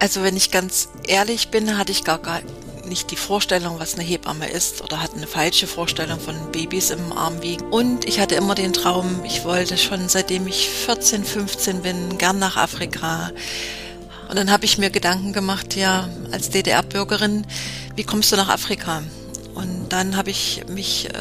Also wenn ich ganz ehrlich bin, hatte ich gar, gar nicht die Vorstellung, was eine Hebamme ist oder hatte eine falsche Vorstellung von Babys im Arm wiegen. Und ich hatte immer den Traum, ich wollte schon seitdem ich 14, 15 bin, gern nach Afrika. Und dann habe ich mir Gedanken gemacht, ja, als DDR-Bürgerin, wie kommst du nach Afrika? Und dann habe ich mich äh,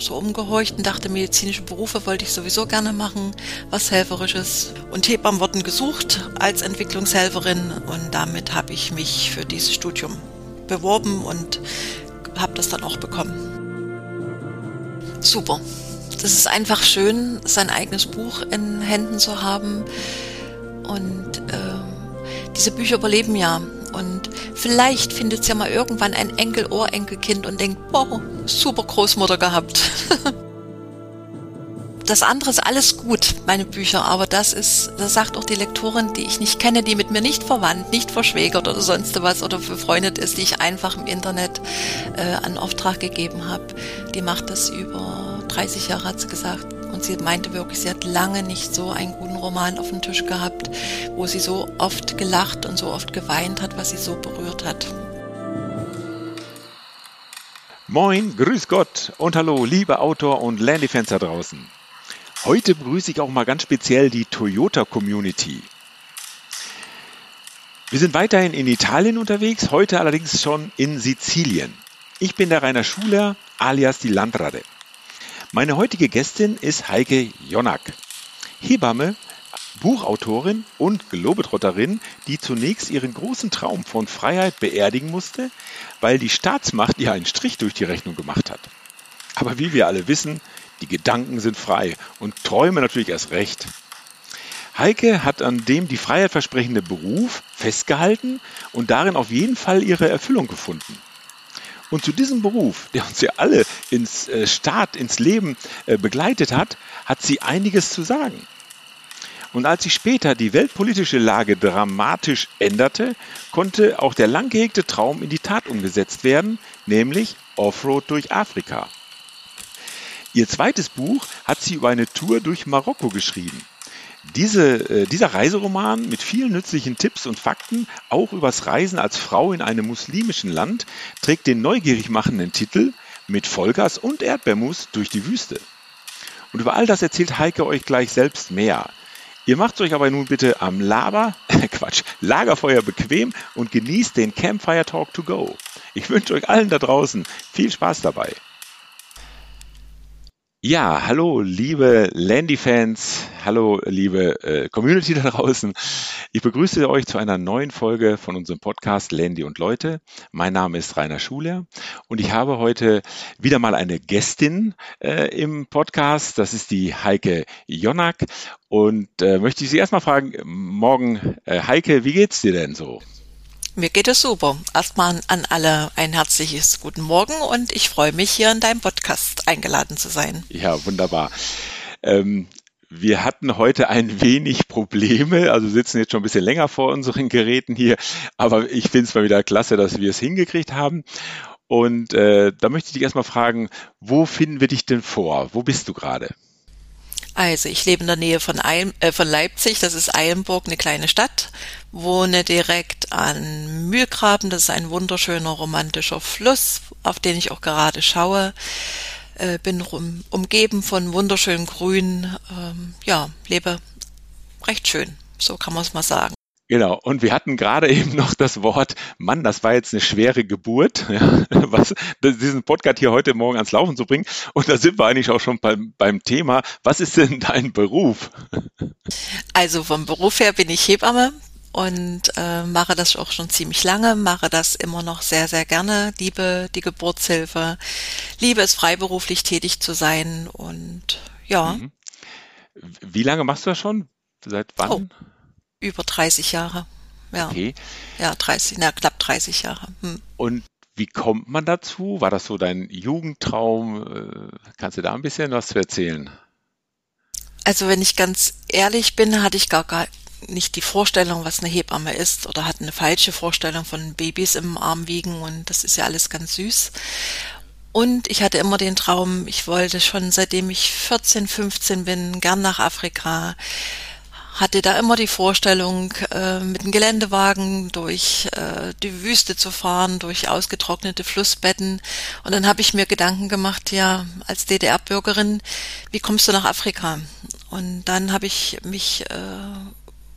so umgehorcht und dachte, medizinische Berufe wollte ich sowieso gerne machen, was Helferisches. Und Hebammen wurden gesucht als Entwicklungshelferin und damit habe ich mich für dieses Studium beworben und habe das dann auch bekommen. Super. Das ist einfach schön, sein eigenes Buch in Händen zu haben. Und äh, diese Bücher überleben ja. Und vielleicht findet es ja mal irgendwann ein Enkel, Ohrenkelkind und denkt, boah, super Großmutter gehabt. das andere ist alles gut, meine Bücher, aber das ist, das sagt auch die Lektorin, die ich nicht kenne, die mit mir nicht verwandt, nicht verschwägert oder sonst was oder befreundet ist, die ich einfach im Internet äh, an Auftrag gegeben habe. Die macht das über 30 Jahre, hat sie gesagt. Und sie meinte wirklich, sie hat lange nicht so einen guten Roman auf dem Tisch gehabt, wo sie so oft gelacht und so oft geweint hat, was sie so berührt hat. Moin, grüß Gott und hallo, liebe Autor und Landy-Fans da draußen. Heute begrüße ich auch mal ganz speziell die Toyota Community. Wir sind weiterhin in Italien unterwegs, heute allerdings schon in Sizilien. Ich bin der Rainer Schuler, alias die Landrade. Meine heutige Gästin ist Heike Jonak, Hebamme, Buchautorin und Globetrotterin, die zunächst ihren großen Traum von Freiheit beerdigen musste, weil die Staatsmacht ihr einen Strich durch die Rechnung gemacht hat. Aber wie wir alle wissen, die Gedanken sind frei und Träume natürlich erst recht. Heike hat an dem die Freiheit versprechende Beruf festgehalten und darin auf jeden Fall ihre Erfüllung gefunden. Und zu diesem Beruf, der uns ja alle ins äh, Staat, ins Leben äh, begleitet hat, hat sie einiges zu sagen. Und als sich später die weltpolitische Lage dramatisch änderte, konnte auch der lang gehegte Traum in die Tat umgesetzt werden, nämlich Offroad durch Afrika. Ihr zweites Buch hat sie über eine Tour durch Marokko geschrieben. Diese, äh, dieser Reiseroman mit vielen nützlichen Tipps und Fakten, auch übers Reisen als Frau in einem muslimischen Land, trägt den neugierig machenden Titel Mit Vollgas und Erdbeermus durch die Wüste. Und über all das erzählt Heike euch gleich selbst mehr. Ihr macht euch aber nun bitte am Laber, Quatsch, Lagerfeuer bequem und genießt den Campfire Talk to go. Ich wünsche euch allen da draußen viel Spaß dabei. Ja, hallo liebe Landy-Fans, hallo liebe äh, Community da draußen. Ich begrüße euch zu einer neuen Folge von unserem Podcast Landy und Leute. Mein Name ist Rainer Schuler und ich habe heute wieder mal eine Gästin äh, im Podcast. Das ist die Heike Jonak und äh, möchte ich Sie erstmal fragen, morgen äh, Heike, wie geht's dir denn so? Mir geht es super. Erstmal an alle ein herzliches Guten Morgen und ich freue mich, hier in deinem Podcast eingeladen zu sein. Ja, wunderbar. Ähm, wir hatten heute ein wenig Probleme, also sitzen jetzt schon ein bisschen länger vor unseren Geräten hier, aber ich finde es mal wieder klasse, dass wir es hingekriegt haben. Und äh, da möchte ich dich erstmal fragen, wo finden wir dich denn vor? Wo bist du gerade? Also ich lebe in der Nähe von, Eil, äh, von Leipzig, das ist Eilenburg, eine kleine Stadt, wohne direkt an Mühlgraben, das ist ein wunderschöner romantischer Fluss, auf den ich auch gerade schaue, äh, bin um, umgeben von wunderschönen Grün, ähm, ja, lebe recht schön, so kann man es mal sagen. Genau, und wir hatten gerade eben noch das Wort, Mann, das war jetzt eine schwere Geburt, ja, was, diesen Podcast hier heute Morgen ans Laufen zu bringen. Und da sind wir eigentlich auch schon beim, beim Thema. Was ist denn dein Beruf? Also vom Beruf her bin ich Hebamme und äh, mache das auch schon ziemlich lange, mache das immer noch sehr, sehr gerne, liebe die Geburtshilfe, liebe es freiberuflich tätig zu sein und ja. Mhm. Wie lange machst du das schon? Seit wann? Oh über 30 Jahre. Ja. Okay. Ja, 30, na, knapp 30 Jahre. Hm. Und wie kommt man dazu? War das so dein Jugendtraum? Äh, kannst du da ein bisschen was zu erzählen? Also wenn ich ganz ehrlich bin, hatte ich gar, gar nicht die Vorstellung, was eine Hebamme ist oder hatte eine falsche Vorstellung von Babys im Arm wiegen und das ist ja alles ganz süß. Und ich hatte immer den Traum, ich wollte schon seitdem ich 14, 15 bin, gern nach Afrika hatte da immer die Vorstellung, äh, mit dem Geländewagen durch äh, die Wüste zu fahren, durch ausgetrocknete Flussbetten. Und dann habe ich mir Gedanken gemacht, ja, als DDR-Bürgerin, wie kommst du nach Afrika? Und dann habe ich mich äh,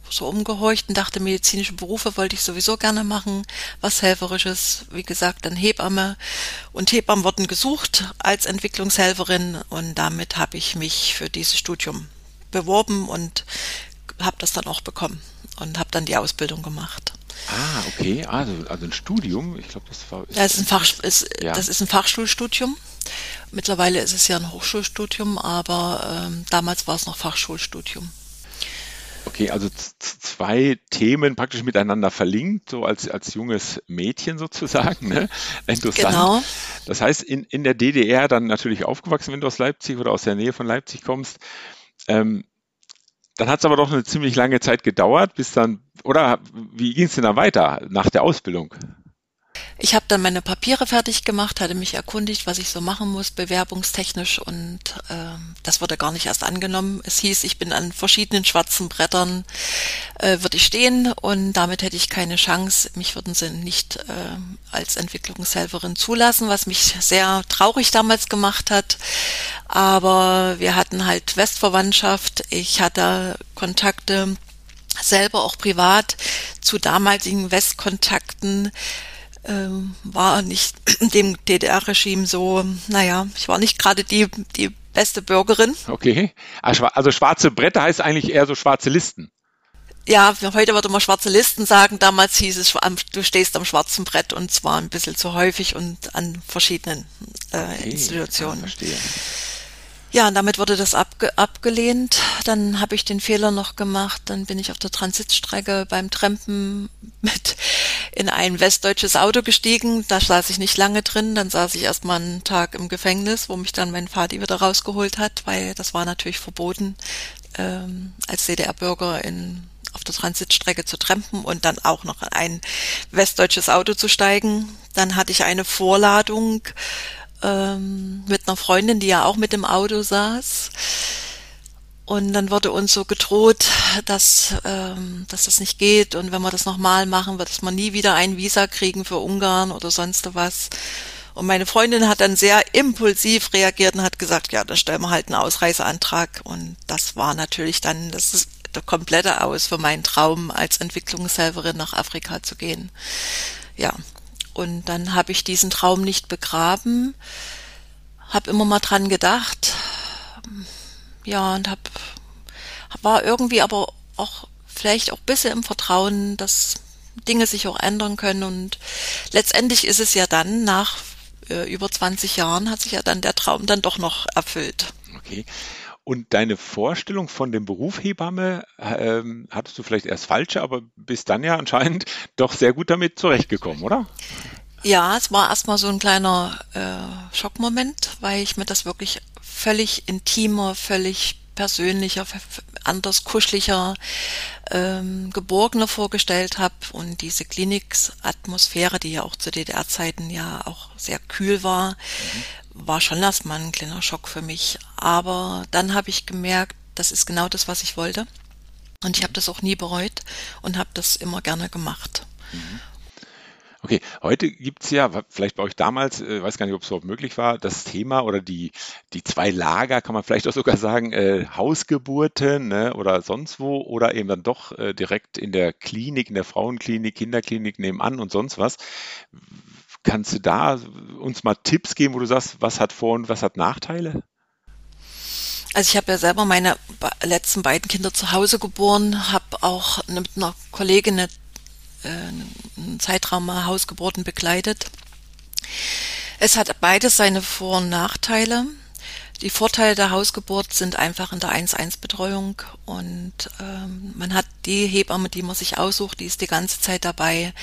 so umgehorcht und dachte, medizinische Berufe wollte ich sowieso gerne machen, was Helferisches, wie gesagt, dann Hebamme. Und Hebammen wurden gesucht als Entwicklungshelferin und damit habe ich mich für dieses Studium beworben und habe das dann auch bekommen und habe dann die Ausbildung gemacht. Ah, okay, also, also ein Studium, ich glaube, das war. Ist das, ist ein Fach, ist, ja. das ist ein Fachschulstudium. Mittlerweile ist es ja ein Hochschulstudium, aber ähm, damals war es noch Fachschulstudium. Okay, also zwei Themen praktisch miteinander verlinkt, so als, als junges Mädchen sozusagen. Ne? Interessant. Genau. Das heißt, in, in der DDR dann natürlich aufgewachsen, wenn du aus Leipzig oder aus der Nähe von Leipzig kommst. Ähm, dann hat es aber doch eine ziemlich lange Zeit gedauert, bis dann, oder wie ging es denn dann weiter nach der Ausbildung? Ich habe dann meine Papiere fertig gemacht, hatte mich erkundigt, was ich so machen muss, bewerbungstechnisch und äh, das wurde gar nicht erst angenommen. Es hieß, ich bin an verschiedenen schwarzen Brettern, äh, würde ich stehen und damit hätte ich keine Chance. Mich würden sie nicht äh, als Entwicklungshelferin zulassen, was mich sehr traurig damals gemacht hat. Aber wir hatten halt Westverwandtschaft, ich hatte Kontakte selber auch privat zu damaligen Westkontakten ähm, war nicht dem DDR-Regime so, naja, ich war nicht gerade die, die beste Bürgerin. Okay. Also, also schwarze Bretter heißt eigentlich eher so schwarze Listen. Ja, heute würde man schwarze Listen sagen. Damals hieß es, du stehst am schwarzen Brett und zwar ein bisschen zu häufig und an verschiedenen äh, okay, Institutionen. verstehe. Ja, und damit wurde das abge abgelehnt. Dann habe ich den Fehler noch gemacht. Dann bin ich auf der Transitstrecke beim Trampen mit in ein westdeutsches Auto gestiegen. Da saß ich nicht lange drin. Dann saß ich erst mal einen Tag im Gefängnis, wo mich dann mein Vati wieder rausgeholt hat, weil das war natürlich verboten, ähm, als DDR-Bürger in auf der Transitstrecke zu trampen und dann auch noch in ein westdeutsches Auto zu steigen. Dann hatte ich eine Vorladung ähm, mit einer Freundin, die ja auch mit dem Auto saß. Und dann wurde uns so gedroht, dass, ähm, dass das nicht geht und wenn wir das nochmal machen, wird man nie wieder ein Visa kriegen für Ungarn oder sonst was. Und meine Freundin hat dann sehr impulsiv reagiert und hat gesagt, ja, dann stellen wir halt einen Ausreiseantrag. Und das war natürlich dann, das komplette Aus für meinen Traum, als Entwicklungshelferin nach Afrika zu gehen. Ja, und dann habe ich diesen Traum nicht begraben, habe immer mal dran gedacht, ja, und hab, war irgendwie aber auch vielleicht auch ein bisschen im Vertrauen, dass Dinge sich auch ändern können. Und letztendlich ist es ja dann, nach äh, über 20 Jahren, hat sich ja dann der Traum dann doch noch erfüllt. Okay. Und deine Vorstellung von dem Beruf Hebamme ähm, hattest du vielleicht erst falsche, aber bist dann ja anscheinend doch sehr gut damit zurechtgekommen, oder? Ja, es war erstmal so ein kleiner äh, Schockmoment, weil ich mir das wirklich völlig intimer, völlig persönlicher, anders kuscheliger, ähm, geborgener vorgestellt habe und diese Kliniksatmosphäre, die ja auch zu DDR-Zeiten ja auch sehr kühl war, mhm war schon erstmal ein kleiner Schock für mich. Aber dann habe ich gemerkt, das ist genau das, was ich wollte. Und ich habe das auch nie bereut und habe das immer gerne gemacht. Mhm. Okay, heute gibt's ja, vielleicht bei euch damals, äh, weiß gar nicht, ob es überhaupt möglich war, das Thema oder die, die zwei Lager, kann man vielleicht auch sogar sagen, äh, Hausgeburten ne, oder sonst wo oder eben dann doch äh, direkt in der Klinik, in der Frauenklinik, Kinderklinik nebenan und sonst was. Kannst du da uns mal Tipps geben, wo du sagst, was hat Vor- und was hat Nachteile? Also ich habe ja selber meine letzten beiden Kinder zu Hause geboren, habe auch mit einer Kollegin eine, einen Zeitraum Hausgeburten begleitet. Es hat beides seine Vor- und Nachteile. Die Vorteile der Hausgeburt sind einfach in der 1-1-Betreuung und ähm, man hat die Hebamme, die man sich aussucht, die ist die ganze Zeit dabei.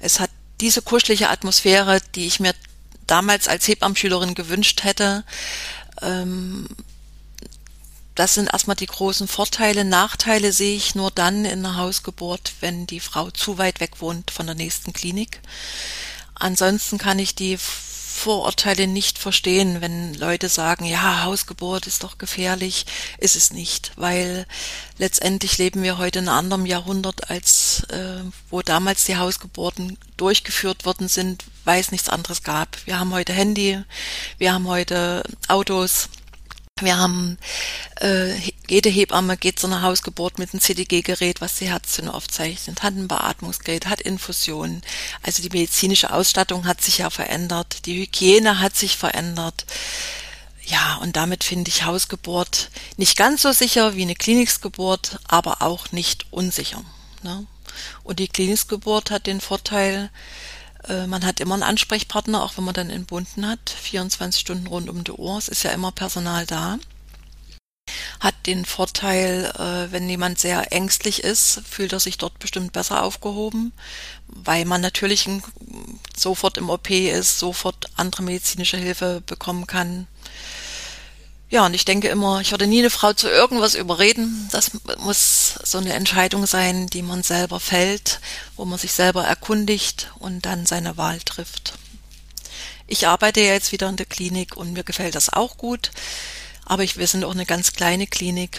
Es hat diese kuschelige Atmosphäre, die ich mir damals als Hebammenschülerin gewünscht hätte, ähm, das sind erstmal die großen Vorteile. Nachteile sehe ich nur dann in der Hausgeburt, wenn die Frau zu weit weg wohnt von der nächsten Klinik. Ansonsten kann ich die Vorurteile nicht verstehen, wenn Leute sagen, ja, Hausgeburt ist doch gefährlich. Ist es nicht, weil letztendlich leben wir heute in einem anderen Jahrhundert, als äh, wo damals die Hausgeburten durchgeführt worden sind, weil es nichts anderes gab. Wir haben heute Handy, wir haben heute Autos, wir haben äh, jede Hebamme geht zu einer Hausgeburt mit einem CTG-Gerät, was die Herztöne aufzeichnet, hat ein Beatmungsgerät, hat Infusionen. Also die medizinische Ausstattung hat sich ja verändert, die Hygiene hat sich verändert. Ja, und damit finde ich Hausgeburt nicht ganz so sicher wie eine Kliniksgeburt, aber auch nicht unsicher. Ne? Und die Kliniksgeburt hat den Vorteil, äh, man hat immer einen Ansprechpartner, auch wenn man dann entbunden hat, 24 Stunden rund um die Uhr. Es ist ja immer Personal da. Hat den Vorteil, äh, wenn jemand sehr ängstlich ist, fühlt er sich dort bestimmt besser aufgehoben, weil man natürlich sofort im OP ist, sofort andere medizinische Hilfe bekommen kann. Ja, und ich denke immer, ich würde nie eine Frau zu irgendwas überreden. Das muss so eine Entscheidung sein, die man selber fällt, wo man sich selber erkundigt und dann seine Wahl trifft. Ich arbeite ja jetzt wieder in der Klinik und mir gefällt das auch gut. Aber ich, wir sind auch eine ganz kleine Klinik,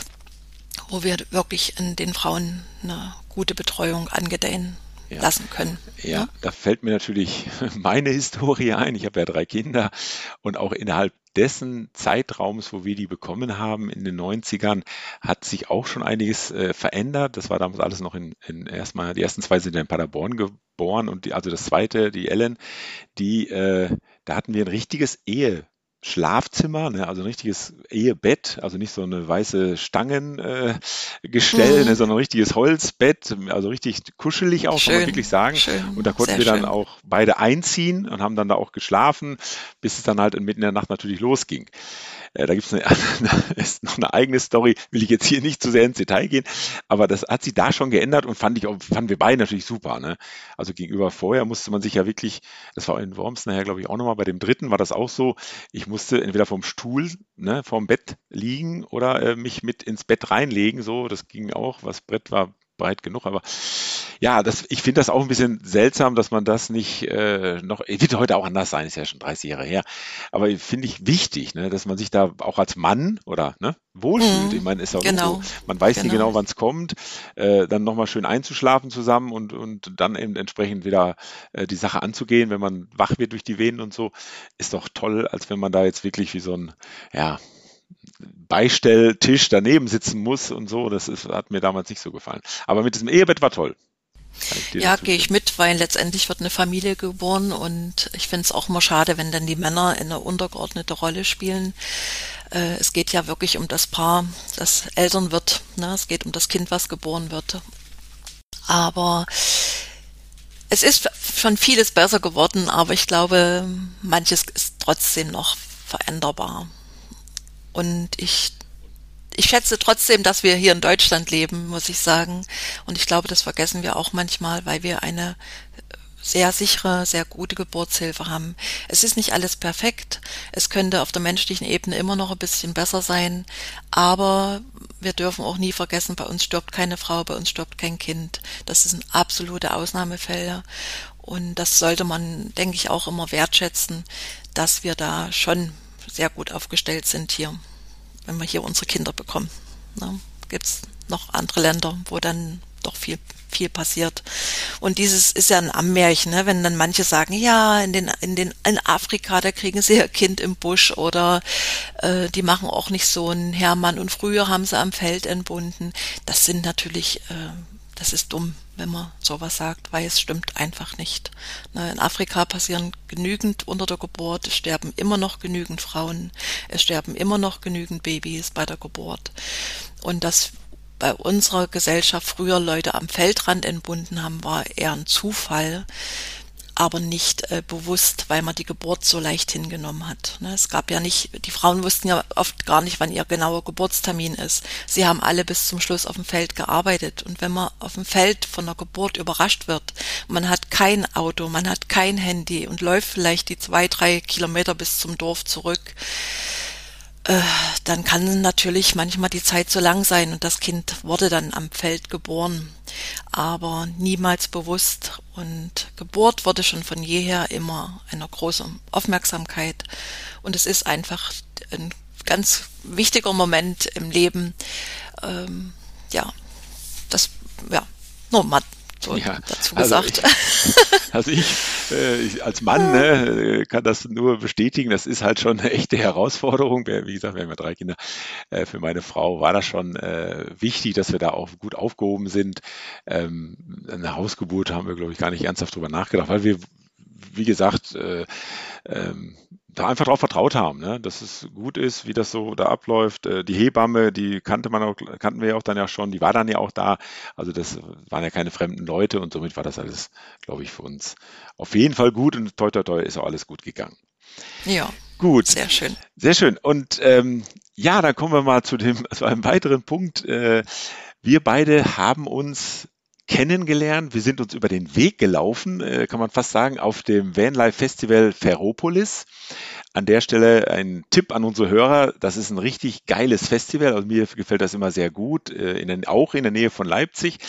wo wir wirklich den Frauen eine gute Betreuung angedeihen ja. lassen können. Ja, ja, da fällt mir natürlich meine Historie ein. Ich habe ja drei Kinder und auch innerhalb dessen Zeitraums, wo wir die bekommen haben in den 90ern, hat sich auch schon einiges äh, verändert. Das war damals alles noch in, in erstmal, die ersten zwei sind in Paderborn geboren und die, also das zweite, die Ellen, die, äh, da hatten wir ein richtiges Ehe Schlafzimmer, ne, also ein richtiges Ehebett, also nicht so eine weiße Stangengestell, äh, mhm. ne, sondern ein richtiges Holzbett, also richtig kuschelig auch, schön, kann man wirklich sagen. Schön, und da konnten wir dann schön. auch beide einziehen und haben dann da auch geschlafen, bis es dann halt mitten in der Nacht natürlich losging. Äh, da gibt es ist noch eine eigene Story, will ich jetzt hier nicht zu sehr ins Detail gehen, aber das hat sich da schon geändert und fand ich fanden wir beide natürlich super. Ne? Also gegenüber vorher musste man sich ja wirklich, das war in Worms nachher, glaube ich, auch nochmal, bei dem dritten war das auch so, ich musste entweder vom Stuhl, ne, vom Bett liegen oder äh, mich mit ins Bett reinlegen, so, das ging auch, was Brett war breit genug, aber ja, das, ich finde das auch ein bisschen seltsam, dass man das nicht äh, noch, wird heute auch anders sein, ist ja schon 30 Jahre her, aber finde ich wichtig, ne, dass man sich da auch als Mann oder ne, wohlfühlt. Mhm, ich meine, ist auch genau. so, man weiß genau. nicht genau, wann es kommt, äh, dann nochmal schön einzuschlafen zusammen und, und dann eben entsprechend wieder äh, die Sache anzugehen, wenn man wach wird durch die Venen und so, ist doch toll, als wenn man da jetzt wirklich wie so ein, ja, Beistelltisch daneben sitzen muss und so. Das ist, hat mir damals nicht so gefallen. Aber mit diesem Ehebett war toll. Ja, gehe ich mit, weil letztendlich wird eine Familie geboren und ich finde es auch immer schade, wenn dann die Männer eine untergeordnete Rolle spielen. Äh, es geht ja wirklich um das Paar, das Eltern wird. Ne? Es geht um das Kind, was geboren wird. Aber es ist schon vieles besser geworden, aber ich glaube, manches ist trotzdem noch veränderbar. Und ich, ich schätze trotzdem, dass wir hier in Deutschland leben, muss ich sagen. Und ich glaube, das vergessen wir auch manchmal, weil wir eine sehr sichere, sehr gute Geburtshilfe haben. Es ist nicht alles perfekt. Es könnte auf der menschlichen Ebene immer noch ein bisschen besser sein. Aber wir dürfen auch nie vergessen, bei uns stirbt keine Frau, bei uns stirbt kein Kind. Das sind absolute Ausnahmefälle. Und das sollte man, denke ich, auch immer wertschätzen, dass wir da schon sehr gut aufgestellt sind hier, wenn wir hier unsere Kinder bekommen. Ne? Gibt es noch andere Länder, wo dann doch viel viel passiert. Und dieses ist ja ein Ammärchen, ne? wenn dann manche sagen, ja, in den, in den, in Afrika, da kriegen sie ihr Kind im Busch oder äh, die machen auch nicht so einen Hermann und früher haben sie am Feld entbunden. Das sind natürlich äh, das ist dumm, wenn man sowas sagt, weil es stimmt einfach nicht. In Afrika passieren genügend unter der Geburt, es sterben immer noch genügend Frauen, es sterben immer noch genügend Babys bei der Geburt. Und dass bei unserer Gesellschaft früher Leute am Feldrand entbunden haben, war eher ein Zufall aber nicht äh, bewusst, weil man die Geburt so leicht hingenommen hat. Ne? Es gab ja nicht, die Frauen wussten ja oft gar nicht, wann ihr genauer Geburtstermin ist. Sie haben alle bis zum Schluss auf dem Feld gearbeitet. Und wenn man auf dem Feld von der Geburt überrascht wird, man hat kein Auto, man hat kein Handy und läuft vielleicht die zwei, drei Kilometer bis zum Dorf zurück, äh, dann kann natürlich manchmal die Zeit so lang sein und das Kind wurde dann am Feld geboren, aber niemals bewusst. Und Geburt wurde schon von jeher immer einer großen Aufmerksamkeit. Und es ist einfach ein ganz wichtiger Moment im Leben. Ähm, ja, das, ja, nur mal so ja, dazu also gesagt. Ich, also ich, äh, ich als Mann ne, kann das nur bestätigen. Das ist halt schon eine echte Herausforderung. Wie gesagt, wir haben ja drei Kinder. Äh, für meine Frau war das schon äh, wichtig, dass wir da auch gut aufgehoben sind. Ähm, eine Hausgeburt haben wir, glaube ich, gar nicht ernsthaft drüber nachgedacht, weil wir, wie gesagt, äh, ähm, da einfach drauf vertraut haben, ne? dass es gut ist, wie das so da abläuft. Äh, die Hebamme, die kannte man auch, kannten wir ja auch dann ja schon, die war dann ja auch da. Also das waren ja keine fremden Leute und somit war das alles, glaube ich, für uns auf jeden Fall gut und toi toi toi ist auch alles gut gegangen. Ja. Gut. Sehr schön. Sehr schön. Und ähm, ja, dann kommen wir mal zu dem, zu einem weiteren Punkt. Äh, wir beide haben uns kennengelernt. Wir sind uns über den Weg gelaufen, äh, kann man fast sagen, auf dem Vanlife Festival Ferropolis. An der Stelle ein Tipp an unsere Hörer. Das ist ein richtig geiles Festival. Also mir gefällt das immer sehr gut. Äh, in den, auch in der Nähe von Leipzig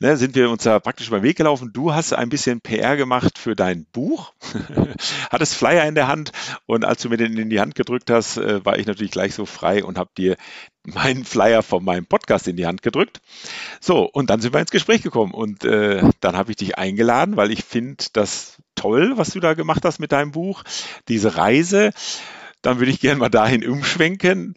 ne, sind wir uns da praktisch über den Weg gelaufen. Du hast ein bisschen PR gemacht für dein Buch. Hattest Flyer in der Hand und als du mir den in die Hand gedrückt hast, äh, war ich natürlich gleich so frei und habe dir meinen Flyer von meinem Podcast in die Hand gedrückt. So, und dann sind wir ins Gespräch gekommen und äh, dann habe ich dich eingeladen, weil ich finde das toll, was du da gemacht hast mit deinem Buch, diese Reise. Dann würde ich gerne mal dahin umschwenken.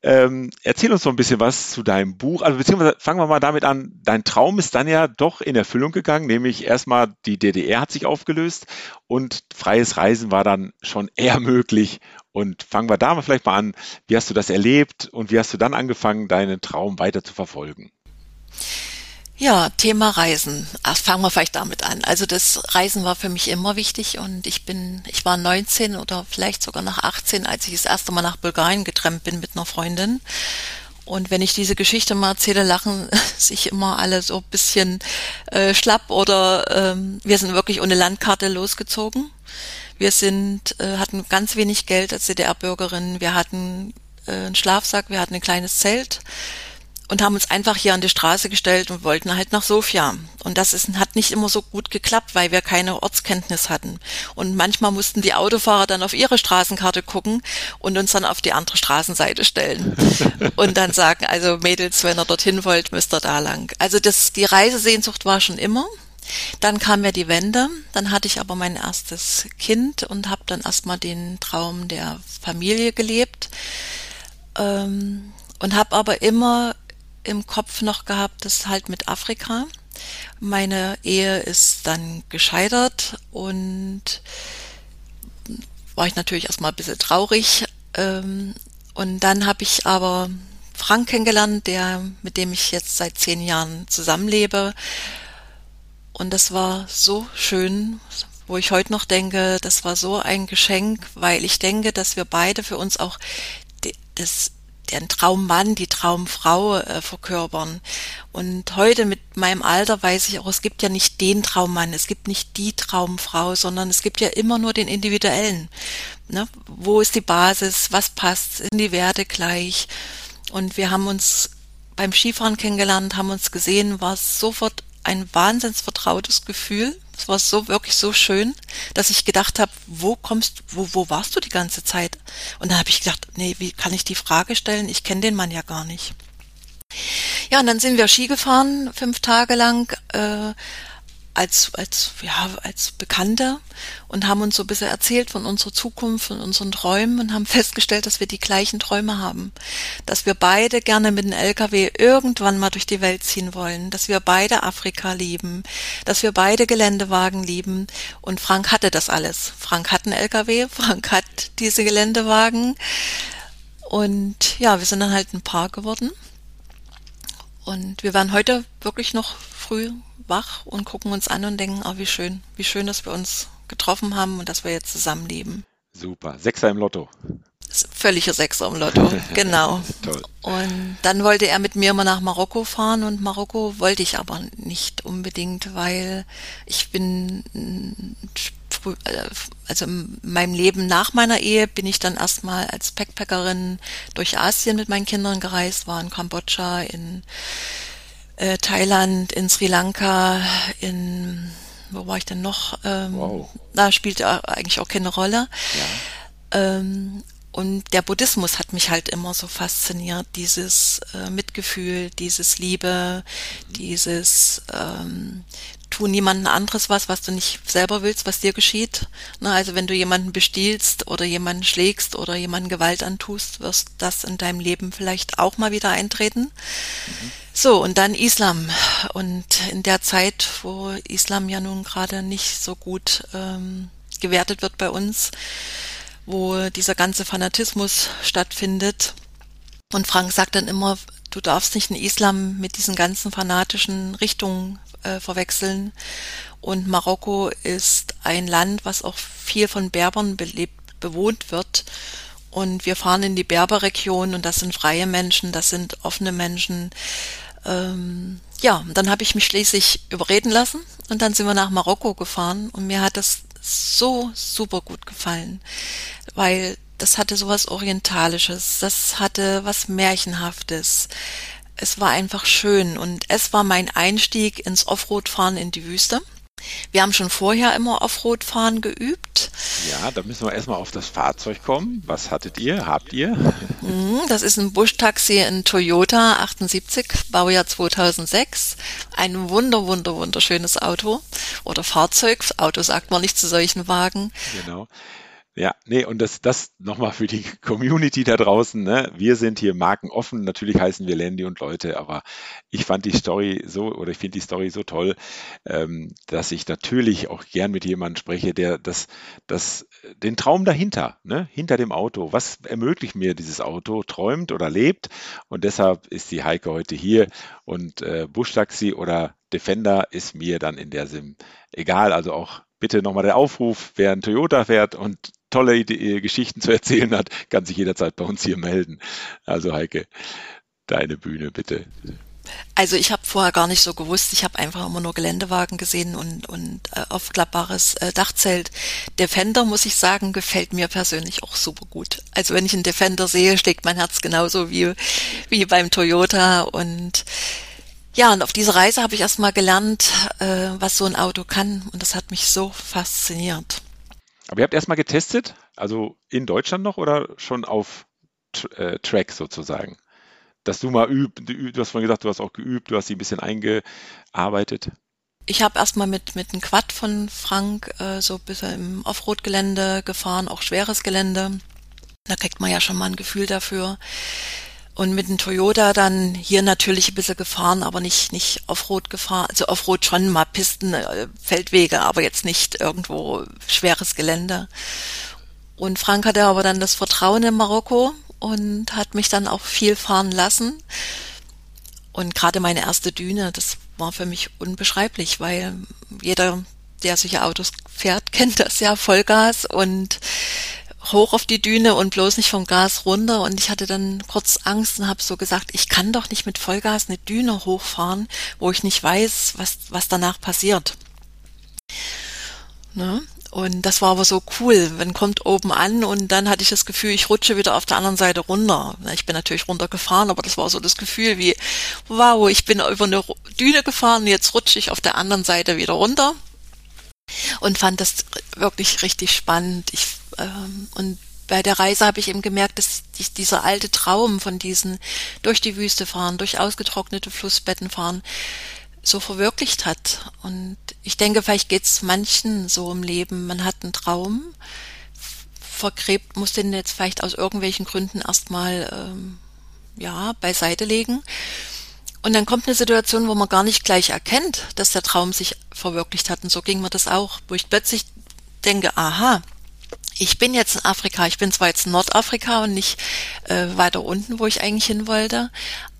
Ähm, erzähl uns so ein bisschen was zu deinem Buch. Also beziehungsweise fangen wir mal damit an. Dein Traum ist dann ja doch in Erfüllung gegangen, nämlich erstmal die DDR hat sich aufgelöst und freies Reisen war dann schon eher möglich und fangen wir da mal vielleicht mal an. Wie hast du das erlebt und wie hast du dann angefangen, deinen Traum weiter zu verfolgen? Ja, Thema Reisen. Ach, fangen wir vielleicht damit an. Also das Reisen war für mich immer wichtig und ich bin, ich war 19 oder vielleicht sogar nach 18, als ich das erste Mal nach Bulgarien getrennt bin mit einer Freundin. Und wenn ich diese Geschichte mal erzähle, lachen sich immer alle so ein bisschen äh, schlapp oder ähm, wir sind wirklich ohne Landkarte losgezogen. Wir sind, äh, hatten ganz wenig Geld als DDR-Bürgerin. Wir hatten äh, einen Schlafsack, wir hatten ein kleines Zelt und haben uns einfach hier an die Straße gestellt und wollten halt nach Sofia. Und das ist, hat nicht immer so gut geklappt, weil wir keine Ortskenntnis hatten. Und manchmal mussten die Autofahrer dann auf ihre Straßenkarte gucken und uns dann auf die andere Straßenseite stellen. und dann sagen, also Mädels, wenn ihr dorthin wollt, müsst ihr da lang. Also das, die Reisesehnsucht war schon immer. Dann kam ja die Wende, dann hatte ich aber mein erstes Kind und habe dann erstmal den Traum der Familie gelebt ähm, und habe aber immer im Kopf noch gehabt, das halt mit Afrika. Meine Ehe ist dann gescheitert und war ich natürlich erstmal ein bisschen traurig. Ähm, und dann habe ich aber Frank kennengelernt, der, mit dem ich jetzt seit zehn Jahren zusammenlebe. Und das war so schön, wo ich heute noch denke, das war so ein Geschenk, weil ich denke, dass wir beide für uns auch das den Traummann, die Traumfrau äh, verkörpern. Und heute mit meinem Alter weiß ich auch, es gibt ja nicht den Traummann, es gibt nicht die Traumfrau, sondern es gibt ja immer nur den individuellen. Ne? Wo ist die Basis? Was passt? Sind die Werte gleich? Und wir haben uns beim Skifahren kennengelernt, haben uns gesehen, war sofort ein wahnsinns vertrautes Gefühl. Es war so wirklich so schön, dass ich gedacht habe, wo kommst, wo, wo warst du die ganze Zeit? Und dann habe ich gedacht, nee, wie kann ich die Frage stellen? Ich kenne den Mann ja gar nicht. Ja, und dann sind wir Ski gefahren, fünf Tage lang, äh, als, als, ja, als Bekannte und haben uns so ein bisschen erzählt von unserer Zukunft und unseren Träumen und haben festgestellt, dass wir die gleichen Träume haben. Dass wir beide gerne mit dem LKW irgendwann mal durch die Welt ziehen wollen, dass wir beide Afrika lieben, dass wir beide Geländewagen lieben und Frank hatte das alles. Frank hat einen LKW, Frank hat diese Geländewagen und ja, wir sind dann halt ein Paar geworden. Und wir waren heute wirklich noch früh wach und gucken uns an und denken, oh, wie schön, wie schön, dass wir uns getroffen haben und dass wir jetzt zusammenleben. Super. Sechser im Lotto. Völliger Sechser im Lotto, genau. Toll. Und dann wollte er mit mir mal nach Marokko fahren und Marokko wollte ich aber nicht unbedingt, weil ich bin früh, also in meinem Leben nach meiner Ehe bin ich dann erstmal als Backpackerin durch Asien mit meinen Kindern gereist, war in Kambodscha, in äh, Thailand, in Sri Lanka, in wo war ich denn noch? Ähm, wow. Da spielte eigentlich auch keine Rolle. Ja. Ähm, und der Buddhismus hat mich halt immer so fasziniert, dieses äh, Mitgefühl, dieses Liebe, dieses ähm, tu niemanden anderes was, was du nicht selber willst, was dir geschieht. Na, also wenn du jemanden bestiehlst oder jemanden schlägst oder jemanden Gewalt antust, wirst das in deinem Leben vielleicht auch mal wieder eintreten. Mhm. So, und dann Islam. Und in der Zeit, wo Islam ja nun gerade nicht so gut ähm, gewertet wird bei uns, wo dieser ganze Fanatismus stattfindet. Und Frank sagt dann immer, du darfst nicht den Islam mit diesen ganzen fanatischen Richtungen äh, verwechseln. Und Marokko ist ein Land, was auch viel von Berbern belebt, bewohnt wird. Und wir fahren in die Berberregion und das sind freie Menschen, das sind offene Menschen. Ähm, ja, dann habe ich mich schließlich überreden lassen und dann sind wir nach Marokko gefahren und mir hat das so super gut gefallen, weil das hatte sowas Orientalisches, das hatte was Märchenhaftes. Es war einfach schön und es war mein Einstieg ins Offroad-Fahren in die Wüste. Wir haben schon vorher immer Offroad-Fahren geübt. Ja, da müssen wir erstmal auf das Fahrzeug kommen. Was hattet ihr? Habt ihr? Mhm, das ist ein Busch-Taxi in Toyota 78, Baujahr 2006. Ein wunder, wunder, wunderschönes Auto oder Fahrzeug. Auto sagt man nicht zu solchen Wagen. Genau. Ja, nee, und das, das nochmal für die Community da draußen, ne? Wir sind hier markenoffen, natürlich heißen wir Landy und Leute, aber ich fand die Story so, oder ich finde die Story so toll, ähm, dass ich natürlich auch gern mit jemandem spreche, der das, das, den Traum dahinter, ne, hinter dem Auto, was ermöglicht mir dieses Auto, träumt oder lebt. Und deshalb ist die Heike heute hier und äh, Buschtaxi oder Defender ist mir dann in der Sim egal, also auch bitte nochmal der Aufruf, wer ein Toyota fährt und tolle Idee, Geschichten zu erzählen hat, kann sich jederzeit bei uns hier melden. Also Heike, deine Bühne bitte. Also ich habe vorher gar nicht so gewusst, ich habe einfach immer nur Geländewagen gesehen und, und äh, aufklappbares äh, Dachzelt. Defender, muss ich sagen, gefällt mir persönlich auch super gut. Also wenn ich einen Defender sehe, schlägt mein Herz genauso wie, wie beim Toyota und ja, und auf dieser Reise habe ich erstmal gelernt, äh, was so ein Auto kann und das hat mich so fasziniert. Aber ihr habt erstmal getestet, also in Deutschland noch oder schon auf äh, Track sozusagen? Dass du mal übt, du hast vorhin gesagt, du hast auch geübt, du hast sie ein bisschen eingearbeitet. Ich habe erstmal mit, mit einem Quad von Frank äh, so ein bisschen im Offroad-Gelände gefahren, auch schweres Gelände. Da kriegt man ja schon mal ein Gefühl dafür. Und mit dem Toyota dann hier natürlich ein bisschen gefahren, aber nicht, nicht Offroad gefahren. Also Offroad schon mal Pisten, äh, Feldwege, aber jetzt nicht irgendwo schweres Gelände. Und Frank hatte aber dann das Vertrauen in Marokko und hat mich dann auch viel fahren lassen. Und gerade meine erste Düne, das war für mich unbeschreiblich, weil jeder, der solche Autos fährt, kennt das ja Vollgas und hoch auf die Düne und bloß nicht vom Gas runter. Und ich hatte dann kurz Angst und habe so gesagt, ich kann doch nicht mit Vollgas eine Düne hochfahren, wo ich nicht weiß, was, was danach passiert. Ne? Und das war aber so cool. Man kommt oben an und dann hatte ich das Gefühl, ich rutsche wieder auf der anderen Seite runter. Ich bin natürlich runtergefahren, aber das war so das Gefühl wie, wow, ich bin über eine Düne gefahren, jetzt rutsche ich auf der anderen Seite wieder runter. Und fand das wirklich richtig spannend. Ich ähm, und bei der Reise habe ich eben gemerkt, dass ich dieser alte Traum von diesen durch die Wüste fahren, durch ausgetrocknete Flussbetten fahren, so verwirklicht hat. Und ich denke, vielleicht geht es manchen so im Leben. Man hat einen Traum, vergräbt, muss den jetzt vielleicht aus irgendwelchen Gründen erstmal ähm, ja, beiseite legen. Und dann kommt eine Situation, wo man gar nicht gleich erkennt, dass der Traum sich verwirklicht hat. Und so ging mir das auch, wo ich plötzlich denke, aha, ich bin jetzt in Afrika. Ich bin zwar jetzt in Nordafrika und nicht äh, weiter unten, wo ich eigentlich hin wollte,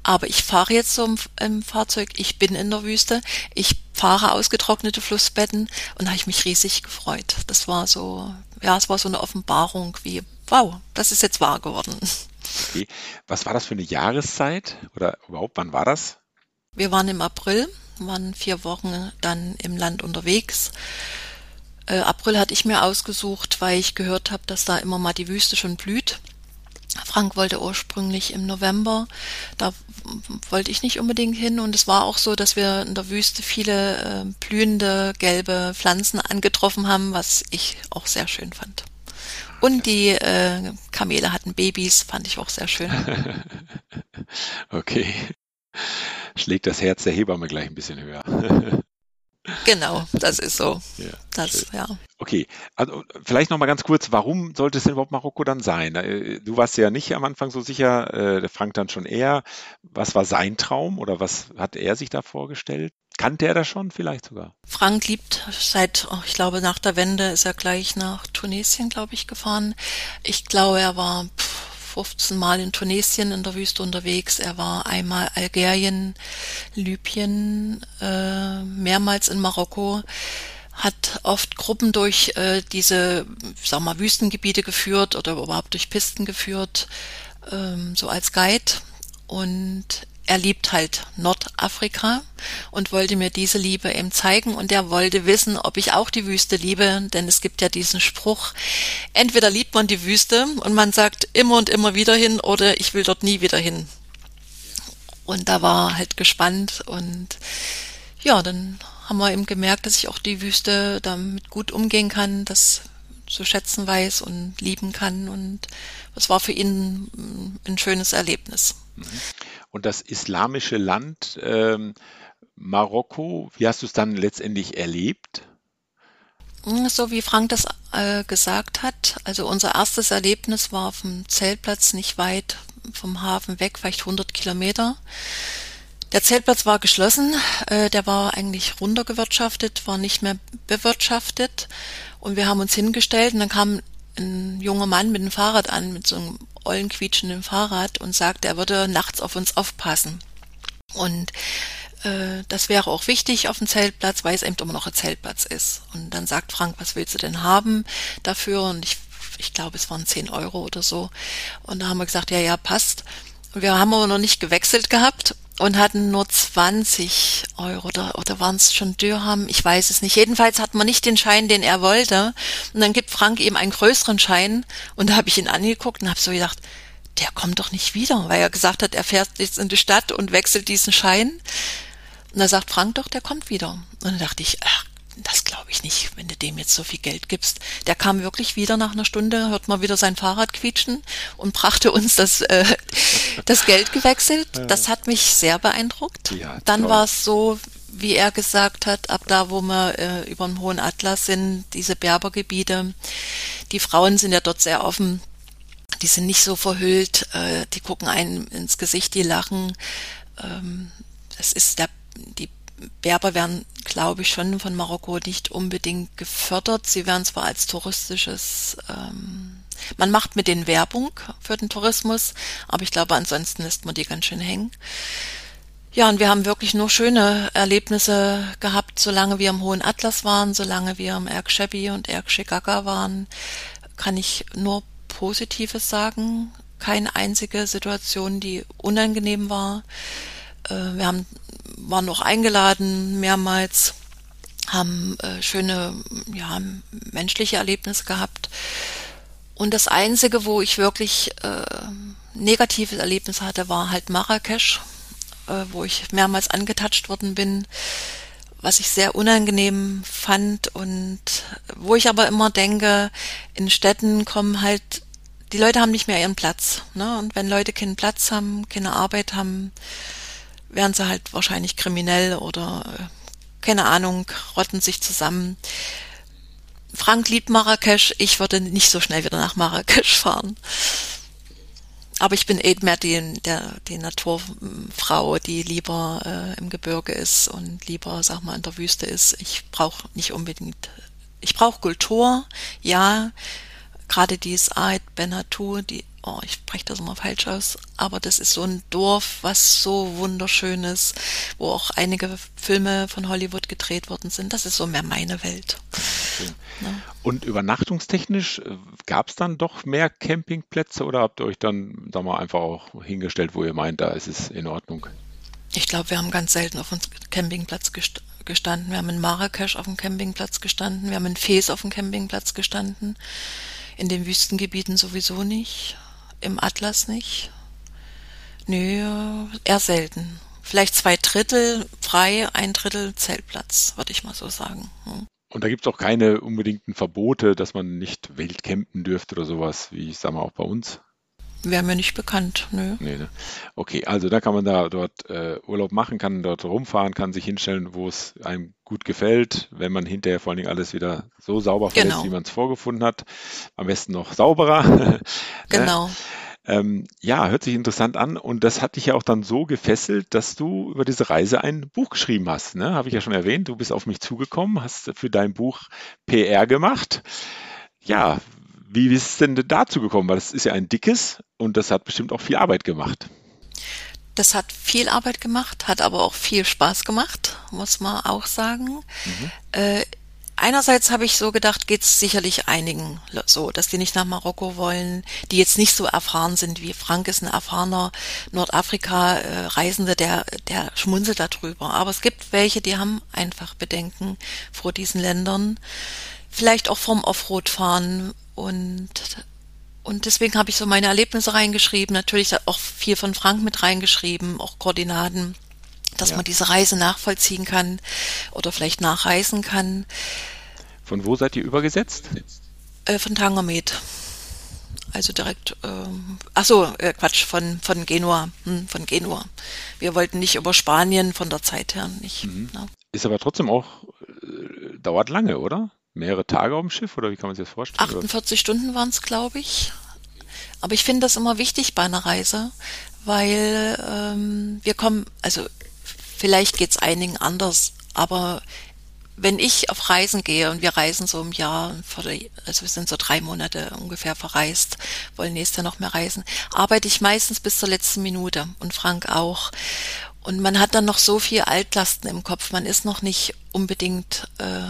aber ich fahre jetzt so im, im, Fahrzeug. Ich bin in der Wüste. Ich fahre ausgetrocknete Flussbetten und da habe ich mich riesig gefreut. Das war so, ja, es war so eine Offenbarung wie, wow, das ist jetzt wahr geworden. Okay. Was war das für eine Jahreszeit oder überhaupt, wann war das? Wir waren im April, waren vier Wochen dann im Land unterwegs Äh, April hatte ich mir ausgesucht, weil ich gehört habe, dass da immer mal die Wüste schon blüht. Frank wollte ursprünglich im November, da wollte ich nicht unbedingt hin und es war auch so, dass wir in der Wüste viele äh, blühende gelbe Pflanzen angetroffen haben, was ich auch sehr schön fand. Und die äh, Kamele hatten Babys, fand ich auch sehr schön. okay. Schlägt das Herz der Hebamme gleich ein bisschen höher. Genau, das ist so. Ja, das, ja. Okay, also vielleicht noch mal ganz kurz, warum sollte es denn überhaupt Marokko dann sein? Äh, du warst ja nicht am Anfang so sicher, äh, der Frank dann schon eher. Was war sein Traum oder was hat er sich da vorgestellt? Kannte er das schon vielleicht sogar? Frank liebt seit, oh, ich glaube, nach der Wende ist er gleich nach Tunesien, glaube ich, gefahren. Ich glaube, er war 15 Mal in Tunesien in der Wüste unterwegs. Er war einmal Algerien, Libyen, äh, mehrmals in Marokko hat oft Gruppen durch äh, diese, sag mal, Wüstengebiete geführt oder überhaupt durch Pisten geführt, ähm, so als Guide. Und er liebt halt Nordafrika und wollte mir diese Liebe eben zeigen und er wollte wissen, ob ich auch die Wüste liebe, denn es gibt ja diesen Spruch, entweder liebt man die Wüste und man sagt immer und immer wieder hin oder ich will dort nie wieder hin. Und da war halt gespannt und ja, dann haben wir eben gemerkt, dass ich auch die Wüste damit gut umgehen kann, das zu schätzen weiß und lieben kann und das war für ihn ein schönes Erlebnis. Mhm und das islamische Land ähm, Marokko, wie hast du es dann letztendlich erlebt? Hm, so wie Frank das äh, gesagt hat, also unser erstes Erlebnis war auf dem Zeltplatz nicht weit vom Hafen weg, vielleicht 100 Kilometer. Der Zeltplatz war geschlossen, äh, der war eigentlich runtergewirtschaftet, war nicht mehr bewirtschaftet und wir haben uns hingestellt und dann kam ein junger Mann mit dem Fahrrad an, mit so einem ollen quietschenden Fahrrad und sagte, er würde nachts auf uns aufpassen. Und äh, das wäre auch wichtig auf dem Zeltplatz, weil es eben immer noch ein Zeltplatz ist. Und dann sagt Frank, was willst du denn haben dafür? Und ich, ich glaube, es waren 10 Euro oder so. Und da haben wir gesagt, ja, ja, passt. Wir haben aber noch nicht gewechselt gehabt und hatten nur 20 Euro oder, oder waren es schon Dirham, ich weiß es nicht. Jedenfalls hat man nicht den Schein, den er wollte. Und dann gibt Frank ihm einen größeren Schein und da habe ich ihn angeguckt und habe so gedacht, der kommt doch nicht wieder, weil er gesagt hat, er fährt jetzt in die Stadt und wechselt diesen Schein. Und da sagt Frank doch, der kommt wieder. Und dann dachte ich, ach, das glaube ich nicht, wenn du dem jetzt so viel Geld gibst. Der kam wirklich wieder nach einer Stunde, hört mal wieder sein Fahrrad quietschen und brachte uns das, äh, das Geld gewechselt. Das hat mich sehr beeindruckt. Ja, Dann war es so, wie er gesagt hat, ab da, wo wir äh, über den Hohen Atlas sind, diese Berbergebiete, die Frauen sind ja dort sehr offen. Die sind nicht so verhüllt, äh, die gucken einen ins Gesicht, die lachen. Ähm, das ist der, die Berber werden, glaube ich, schon von Marokko nicht unbedingt gefördert. Sie werden zwar als touristisches, ähm, man macht mit den Werbung für den Tourismus, aber ich glaube, ansonsten lässt man die ganz schön hängen. Ja, und wir haben wirklich nur schöne Erlebnisse gehabt, solange wir im Hohen Atlas waren, solange wir im Erg Shebi und Erg Shigaka waren, kann ich nur Positives sagen. Keine einzige Situation, die unangenehm war. Äh, wir haben waren noch eingeladen mehrmals, haben äh, schöne, ja, menschliche Erlebnisse gehabt. Und das Einzige, wo ich wirklich äh, negatives Erlebnis hatte, war halt Marrakesch, äh, wo ich mehrmals angetatscht worden bin, was ich sehr unangenehm fand und wo ich aber immer denke, in Städten kommen halt, die Leute haben nicht mehr ihren Platz. Ne? Und wenn Leute keinen Platz haben, keine Arbeit haben, werden sie halt wahrscheinlich kriminell oder äh, keine Ahnung, rotten sich zusammen. Frank liebt Marrakesch, ich würde nicht so schnell wieder nach Marrakesch fahren. Aber ich bin eben mehr die, der, die Naturfrau, die lieber äh, im Gebirge ist und lieber, sag mal, in der Wüste ist. Ich brauche nicht unbedingt, ich brauche Kultur, ja, gerade dieses Ait Benatou, die oh, ich spreche das immer falsch aus, aber das ist so ein Dorf, was so wunderschön ist, wo auch einige Filme von Hollywood gedreht worden sind. Das ist so mehr meine Welt. Okay. Ja. Und übernachtungstechnisch äh, gab es dann doch mehr Campingplätze oder habt ihr euch dann, sag mal, einfach auch hingestellt, wo ihr meint, da ist es in Ordnung? Ich glaube, wir haben ganz selten auf uns Campingplatz gestanden, wir haben in Marrakesch auf dem Campingplatz gestanden, wir haben in Fes auf dem Campingplatz gestanden, in den Wüstengebieten sowieso nicht, im Atlas nicht. Nö, eher selten. Vielleicht zwei Drittel frei, ein Drittel Zeltplatz, würde ich mal so sagen. Hm. Und da gibt es auch keine unbedingten Verbote, dass man nicht wild campen dürfte oder sowas, wie ich sag mal auch bei uns. Wäre mir nicht bekannt, nö. Nee, ne? Okay, also da kann man da dort äh, Urlaub machen, kann dort rumfahren, kann sich hinstellen, wo es einem gut gefällt, wenn man hinterher vor allen Dingen alles wieder so sauber verlässt, Genau. wie man es vorgefunden hat. Am besten noch sauberer. Ne? Genau. Ähm, ja, hört sich interessant an und das hat dich ja auch dann so gefesselt, dass du über diese Reise ein Buch geschrieben hast. Ne? Habe ich ja schon erwähnt, du bist auf mich zugekommen, hast für dein Buch PR gemacht. Ja, wie ist es denn dazu gekommen? Weil das ist ja ein dickes und das hat bestimmt auch viel Arbeit gemacht. Das hat viel Arbeit gemacht, hat aber auch viel Spaß gemacht, muss man auch sagen. Äh, einerseits habe ich so gedacht, geht es sicherlich einigen so, dass die nicht nach Marokko wollen, die jetzt nicht so erfahren sind wie Frank ist ein erfahrener Nordafrika-Reisende, der, der schmunzelt darüber. Aber es gibt welche, die haben einfach Bedenken vor diesen Ländern. Vielleicht auch vom Offroad-Fahren und und deswegen habe ich so meine Erlebnisse reingeschrieben, natürlich auch viel von Frank mit reingeschrieben, auch Koordinaten, dass Ja. man diese Reise nachvollziehen kann oder vielleicht nachreisen kann. Von wo seid ihr übergesetzt? Äh, von Tangermed. Also direkt, ähm, ach so, äh, Quatsch, von, von Genua, hm, von Genua. Wir wollten nicht über Spanien von der Zeit her nicht. Ne? Ist aber trotzdem auch, äh, dauert lange, oder? Mehrere Tage auf dem Schiff oder wie kann man sich das vorstellen? Oder- 48 Stunden waren es, glaube ich. Aber ich finde das immer wichtig bei einer Reise, weil ähm, wir kommen, also vielleicht geht's einigen anders, aber wenn ich auf Reisen gehe und wir reisen so im Jahr, also wir sind so drei Monate ungefähr verreist, wollen nächstes Jahr noch mehr reisen, arbeite ich meistens bis zur letzten Minute und Frank auch. Und man hat dann noch so viel Altlasten im Kopf, man ist noch nicht unbedingt äh,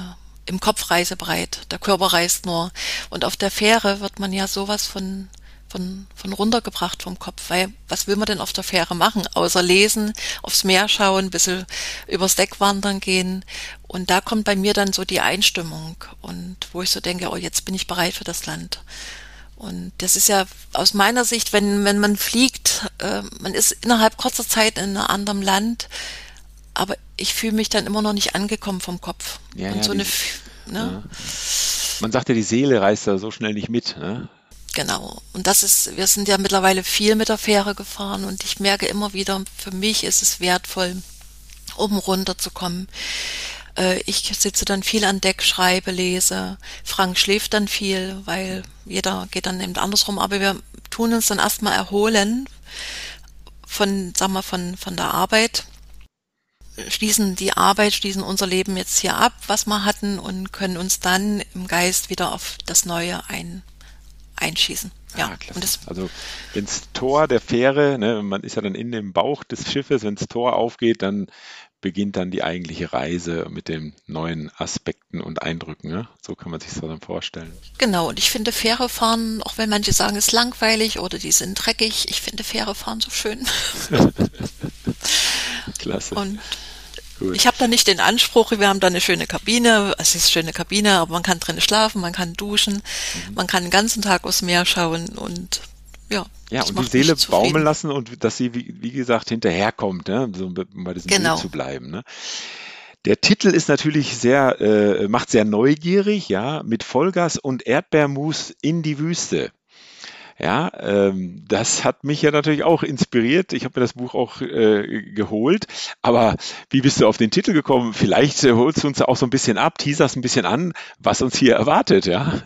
im Kopf reisebereit. Der Körper reist nur. Und auf der Fähre wird man ja sowas von, von, von runtergebracht vom Kopf. Weil was will man denn auf der Fähre machen? Außer lesen, aufs Meer schauen, ein bisschen übers Deck wandern gehen. Und da kommt bei mir dann so die Einstimmung. Und wo ich so denke, oh, jetzt bin ich bereit für das Land. Und das ist ja aus meiner Sicht, wenn, wenn man fliegt, äh, man ist innerhalb kurzer Zeit in einem anderen Land, aber ich fühle mich dann immer noch nicht angekommen vom Kopf. Ja, und ja, so eine, ne? Man sagt ja, die Seele reist da so schnell nicht mit. Ne? Genau. Und das ist, wir sind ja mittlerweile viel mit der Fähre gefahren und ich merke immer wieder, für mich ist es wertvoll, um runterzukommen. Äh, Ich sitze dann viel an Deck, schreibe, lese. Frank schläft dann viel, weil jeder geht dann eben andersrum. Aber wir tun uns dann erstmal erholen von, sag mal, von, von der Arbeit. Schließen die Arbeit, schließen unser Leben jetzt hier ab, was wir hatten und können uns dann im Geist wieder auf das Neue ein, einschießen. Ja, Ah, klasse. und das, also wenns Tor der Fähre, ne, man ist ja dann in dem Bauch des Schiffes, wenns Tor aufgeht, dann beginnt dann die eigentliche Reise mit den neuen Aspekten und Eindrücken. Ne? So kann man sich das dann vorstellen. genau. Und ich finde Fähre fahren, auch wenn manche sagen, es ist langweilig oder die sind dreckig, ich finde Fähre fahren so schön. Klasse. Und Gut. ich habe da nicht den Anspruch, wir haben da eine schöne Kabine, es ist eine schöne Kabine, aber man kann drinnen schlafen, man kann duschen, Mhm. man kann den ganzen Tag aufs Meer schauen und ja. Ja, und die Seele baumeln lassen und dass sie, wie, wie gesagt, hinterherkommt, ne? so um bei diesem Genau. Bild zu bleiben. Ne? Der Titel ist natürlich sehr, äh, macht sehr neugierig, ja, mit Vollgas und Erdbeermus in die Wüste. Ja, ähm, das hat mich ja natürlich auch inspiriert. Ich habe mir das Buch auch äh, geholt. Aber wie bist du auf den Titel gekommen? Vielleicht äh, holst du uns auch so ein bisschen ab, teaserst ein bisschen an, was uns hier erwartet, ja?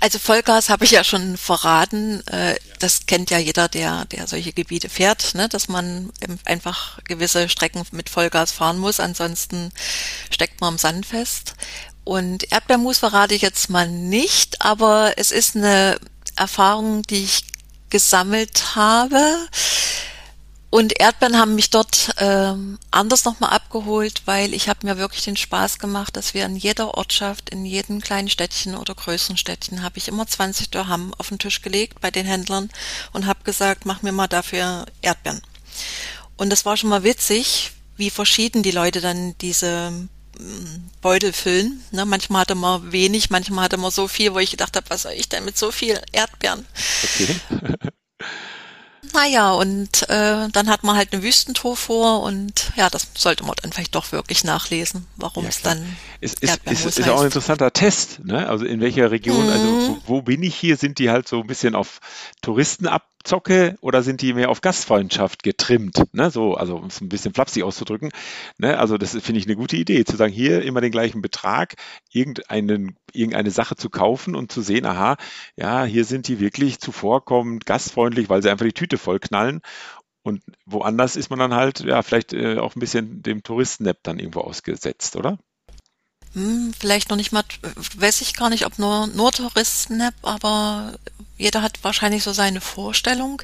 Also Vollgas habe ich ja schon verraten. Äh, Das kennt ja jeder, der, der solche Gebiete fährt, ne? dass man einfach gewisse Strecken mit Vollgas fahren muss. Ansonsten steckt man am Sand fest. Und Erdbeermus verrate ich jetzt mal nicht, aber es ist eine Erfahrung, die ich gesammelt habe. Und Erdbeeren haben mich dort ähm, anders nochmal abgeholt, weil ich habe mir wirklich den Spaß gemacht, dass wir in jeder Ortschaft, in jedem kleinen Städtchen oder größeren Städtchen, habe ich immer 20 Dirham auf den Tisch gelegt bei den Händlern und habe gesagt, mach mir mal dafür Erdbeeren. Und das war schon mal witzig, wie verschieden die Leute dann diese Beutel füllen. Ne, manchmal hatte man wenig, manchmal hatte man so viel, wo ich gedacht habe, was soll ich denn mit so viel Erdbeeren? Okay. Naja, und äh, dann hat man halt eine Wüstentour vor und ja, das sollte man dann vielleicht doch wirklich nachlesen, warum ja, es dann. Ist, ist, ist, ist auch ein interessanter Test, ne? Also in welcher Region, also mhm. also wo, wo, bin ich hier? Sind die halt so ein bisschen auf Touristen ab, Zocke oder sind die mehr auf Gastfreundschaft getrimmt? Ne? So, also um es ein bisschen flapsig auszudrücken. Ne? Also das finde ich eine gute Idee, zu sagen, hier immer den gleichen Betrag, irgendeinen, irgendeine Sache zu kaufen und zu sehen, aha, ja, hier sind die wirklich zuvorkommend, gastfreundlich, weil sie einfach die Tüte voll knallen. Und woanders ist man dann halt, ja, vielleicht äh, auch ein bisschen dem Touristennepp dann irgendwo ausgesetzt, oder? Hm, vielleicht noch nicht mal, weiß ich gar nicht, ob nur, nur Touristen-App, aber jeder hat wahrscheinlich so seine Vorstellung.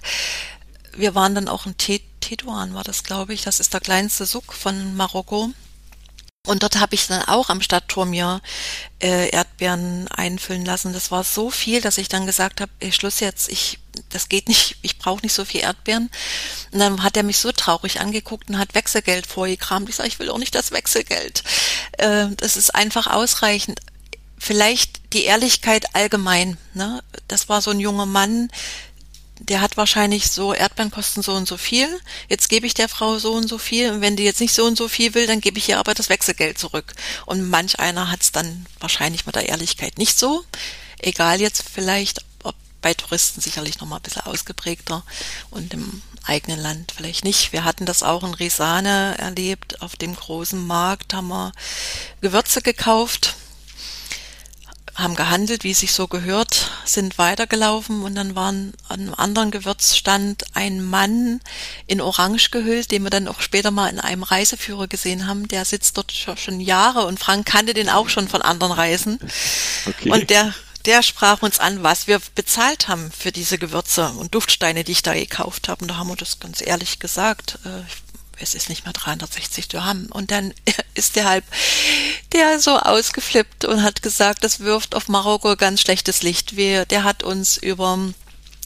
Wir waren dann auch in Tetuan, war das, glaube ich. Das ist der kleinste Suk von Marokko. Und dort habe ich dann auch am Stadttor mir äh, Erdbeeren einfüllen lassen. Das war so viel, dass ich dann gesagt habe, ey, Schluss jetzt, ich, das geht nicht, ich brauche nicht so viel Erdbeeren. Und dann hat er mich so traurig angeguckt und hat Wechselgeld vorgekramt. Ich sage, ich will auch nicht das Wechselgeld. Äh, das ist einfach ausreichend. Vielleicht die Ehrlichkeit allgemein. Ne? Das war so ein junger Mann, der hat wahrscheinlich so, Erdbeeren kosten so und so viel, jetzt gebe ich der Frau so und so viel und wenn die jetzt nicht so und so viel will, dann gebe ich ihr aber das Wechselgeld zurück. Und manch einer hat es dann wahrscheinlich mit der Ehrlichkeit nicht so. Egal jetzt vielleicht, ob bei Touristen sicherlich nochmal ein bisschen ausgeprägter und im eigenen Land vielleicht nicht. Wir hatten das auch in Risane erlebt, auf dem großen Markt haben wir Gewürze gekauft haben gehandelt, wie es sich so gehört, sind weitergelaufen und dann waren an einem anderen Gewürzstand ein Mann in Orange gehüllt, den wir dann auch später mal in einem Reiseführer gesehen haben. Der sitzt dort schon Jahre und Frank kannte den auch schon von anderen Reisen. Okay. Und der der sprach uns an, was wir bezahlt haben für diese Gewürze und Duftsteine, die ich da gekauft habe. Und da haben wir das ganz ehrlich gesagt. Äh, es ist nicht mehr 360 Dirham. Und dann ist der halb, der so ausgeflippt und hat gesagt, das wirft auf Marokko ganz schlechtes Licht. Wir, der hat uns über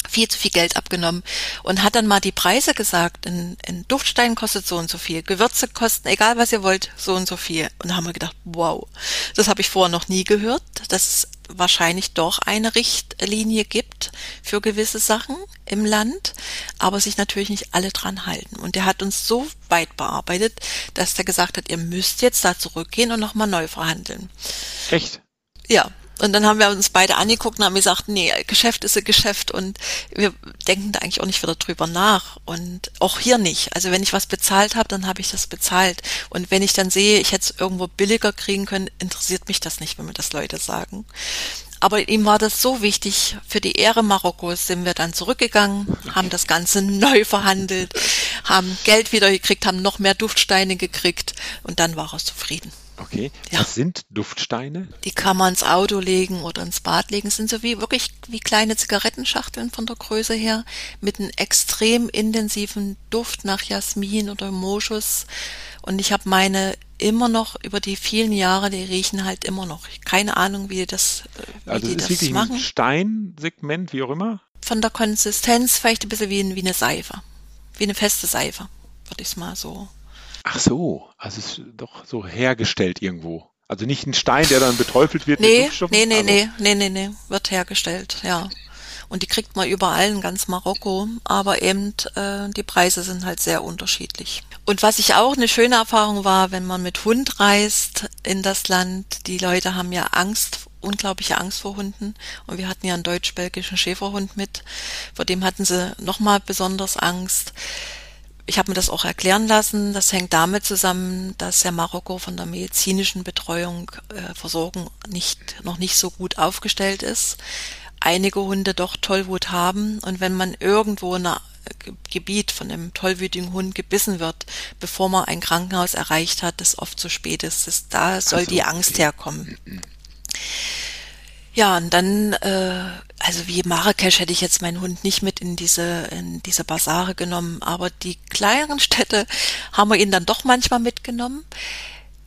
viel zu viel Geld abgenommen und hat dann mal die Preise gesagt. Ein, ein Duftstein kostet so und so viel, Gewürze kosten, egal was ihr wollt, so und so viel. Und da haben wir gedacht, wow, das habe ich vorher noch nie gehört. Das wahrscheinlich doch eine Richtlinie gibt für gewisse Sachen im Land, aber sich natürlich nicht alle dran halten. Und der hat uns so weit bearbeitet, dass der gesagt hat, ihr müsst jetzt da zurückgehen und nochmal neu verhandeln. Echt? Ja, und dann haben wir uns beide angeguckt und haben gesagt, nee, Geschäft ist ein Geschäft und wir denken da eigentlich auch nicht wieder drüber nach. Und auch hier nicht. Also wenn ich was bezahlt habe, dann habe ich das bezahlt. Und wenn ich dann sehe, ich hätte es irgendwo billiger kriegen können, interessiert mich das nicht, wenn mir das Leute sagen. Aber ihm war das so wichtig. Für die Ehre Marokkos sind wir dann zurückgegangen, haben das Ganze neu verhandelt, haben Geld wieder gekriegt, haben noch mehr Duftsteine gekriegt und dann war er zufrieden. Okay. Ja. Was sind Duftsteine? Die kann man ins Auto legen oder ins Bad legen. Das sind so wie wirklich wie kleine Zigarettenschachteln von der Größe her mit einem extrem intensiven Duft nach Jasmin oder Moschus. Und ich habe meine immer noch über die vielen Jahre, die riechen halt immer noch. Keine Ahnung, wie das, wie also die das wirklich machen. Ein Steinsegment, wie auch immer. Von der Konsistenz vielleicht ein bisschen wie, wie eine Seife, wie eine feste Seife, würde ich es mal so Ach so, also es ist doch so hergestellt irgendwo. Also nicht ein Stein, der dann beteufelt wird nee, mit Nee, nee, also. nee, nee, nee, nee, wird hergestellt, ja. Und die kriegt man überall in ganz Marokko, aber eben äh, die Preise sind halt sehr unterschiedlich. Und was ich auch eine schöne Erfahrung war, wenn man mit Hund reist in das Land, die Leute haben ja Angst, unglaubliche Angst vor Hunden. Und wir hatten ja einen deutsch-belgischen Schäferhund mit, vor dem hatten sie nochmal besonders Angst ich habe mir das auch erklären lassen. Das hängt damit zusammen, dass ja Marokko von der medizinischen Betreuung, äh, Versorgung nicht, noch nicht so gut aufgestellt ist. Einige Hunde doch Tollwut haben und wenn man irgendwo in einem Gebiet von einem tollwütigen Hund gebissen wird, bevor man ein Krankenhaus erreicht hat, das oft zu spät ist. Das, da soll also, die Angst okay. herkommen. Ja, und dann, äh, also wie Marrakesch hätte ich jetzt meinen Hund nicht mit in diese, in diese Basare genommen, aber die kleineren Städte haben wir ihn dann doch manchmal mitgenommen.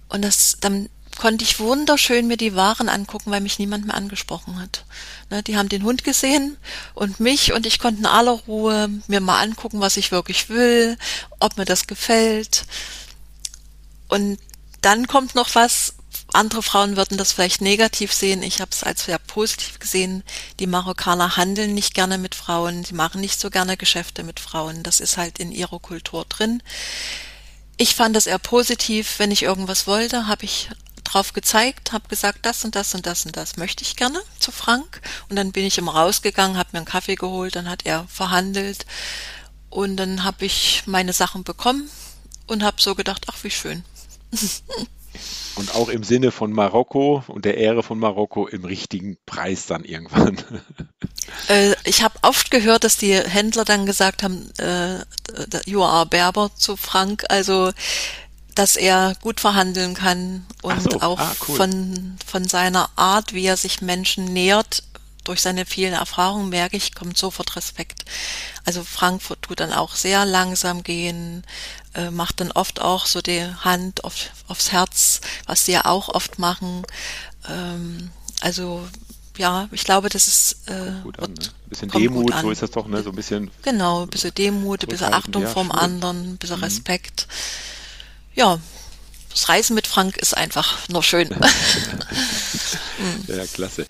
Und das, dann konnte ich wunderschön mir die Waren angucken, weil mich niemand mehr angesprochen hat. Ne, die haben den Hund gesehen und mich und ich konnte in aller Ruhe mir mal angucken, was ich wirklich will, ob mir das gefällt. Und dann kommt noch was, andere Frauen würden das vielleicht negativ sehen. Ich habe es als sehr positiv gesehen. Die Marokkaner handeln nicht gerne mit Frauen. Sie machen nicht so gerne Geschäfte mit Frauen. Das ist halt in ihrer Kultur drin. Ich fand es eher positiv. Wenn ich irgendwas wollte, habe ich drauf gezeigt, habe gesagt, das und das und das und das möchte ich gerne zu Frank. Und dann bin ich immer rausgegangen, habe mir einen Kaffee geholt, dann hat er verhandelt. Und dann habe ich meine Sachen bekommen und habe so gedacht, ach wie schön. Und auch im Sinne von Marokko und der Ehre von Marokko im richtigen Preis dann irgendwann. Äh, ich habe oft gehört, dass die Händler dann gesagt haben, äh, you are Berber zu Frank, also dass er gut verhandeln kann und so, auch ah, cool. von, von seiner Art, wie er sich Menschen nähert, durch seine vielen Erfahrungen merke ich, kommt sofort Respekt. Also Frankfurt tut dann auch sehr langsam gehen, äh, macht dann oft auch so die Hand auf, aufs Herz, was sie ja auch oft machen. Ähm, also ja, ich glaube, das ist äh, gut an, ne? ein bisschen Demut, so ist das doch, ne? So ein bisschen genau, ein bisschen Demut, ein bisschen Achtung ja, vom anderen, ein bisschen mhm. Respekt. Ja, das Reisen mit Frank ist einfach nur schön. ja, klasse.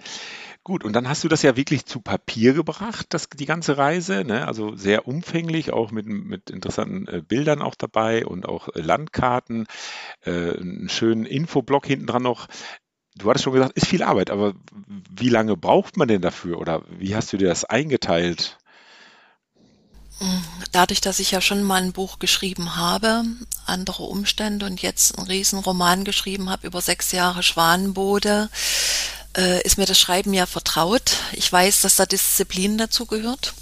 Gut, und dann hast du das ja wirklich zu Papier gebracht, das, die ganze Reise, ne? also sehr umfänglich, auch mit, mit interessanten äh, Bildern auch dabei und auch äh, Landkarten, äh, einen schönen Infoblock hinten dran noch. Du hattest schon gesagt, ist viel Arbeit, aber wie lange braucht man denn dafür oder wie hast du dir das eingeteilt? Dadurch, dass ich ja schon mal ein Buch geschrieben habe, andere Umstände und jetzt einen Riesenroman geschrieben habe über sechs Jahre Schwanenbode, äh, ist mir das Schreiben ja vertraut. Ich weiß, dass da Disziplin dazu gehört.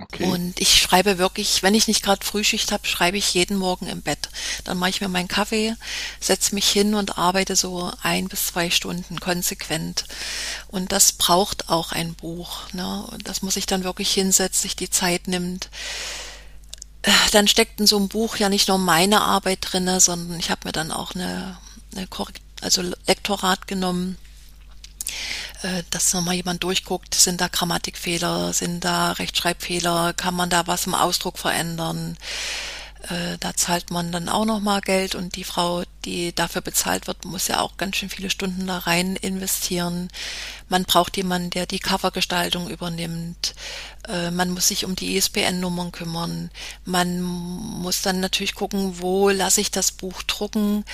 Okay. Und ich schreibe wirklich, wenn ich nicht gerade Frühschicht habe, schreibe ich jeden Morgen im Bett. Dann mache ich mir meinen Kaffee, setze mich hin und arbeite so ein bis zwei Stunden konsequent. Und das braucht auch ein Buch. Ne? Und das muss ich dann wirklich hinsetzen, sich die Zeit nimmt. Äh, dann steckt in so einem Buch ja nicht nur meine Arbeit drinne, sondern ich habe mir dann auch eine, eine Korrekt also Lektorat genommen äh, dass nochmal jemand durchguckt, sind da Grammatikfehler, sind da Rechtschreibfehler, kann man da was im Ausdruck verändern. Äh, da zahlt man dann auch nochmal Geld und die Frau, die dafür bezahlt wird, muss ja auch ganz schön viele Stunden da rein investieren. Man braucht jemanden, der die Covergestaltung übernimmt. Äh, man muss sich um die ISBN-Nummern kümmern. Man muss dann natürlich gucken, wo lasse ich das Buch drucken.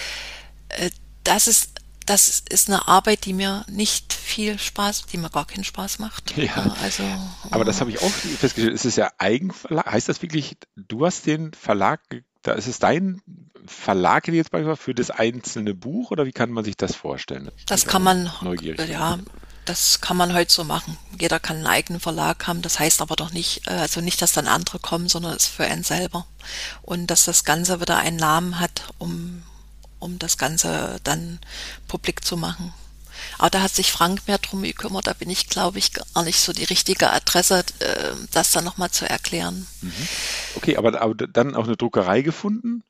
Das ist das ist eine Arbeit, die mir nicht viel Spaß, die mir gar keinen Spaß macht. Ja, also, aber das habe ich auch festgestellt. Es ist ja Eigenverlag. Heißt das wirklich, du hast den Verlag, da ist es dein Verlag jetzt beispielsweise für das einzelne Buch oder wie kann man sich das vorstellen? Das kann man, neugierig. ja, das kann man heute so machen. Jeder kann einen eigenen Verlag haben. Das heißt aber doch nicht, äh, also nicht, dass dann andere kommen, sondern es ist für einen selber. Und dass das Ganze wieder einen Namen hat, um um das Ganze dann publik zu machen. Aber da hat sich Frank mehr drum gekümmert, da bin ich, glaube ich, gar nicht so die richtige Adresse, äh, das dann nochmal zu erklären. Mhm. Okay, aber, aber dann auch eine Druckerei gefunden?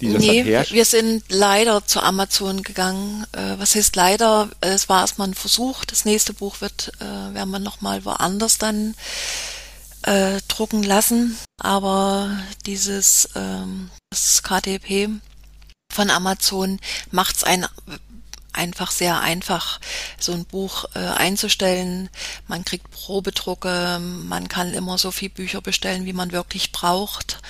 Die das nee, wir sind leider zu Amazon gegangen. Äh, was heißt leider? Es war erstmal ein Versuch. Das nächste Buch wird, äh, werden wir nochmal woanders dann äh, drucken lassen. Aber dieses ähm, das KDP von Amazon macht es ein einfach sehr einfach, so ein Buch äh, einzustellen. Man kriegt Probedrucke, man kann immer so viel Bücher bestellen, wie man wirklich braucht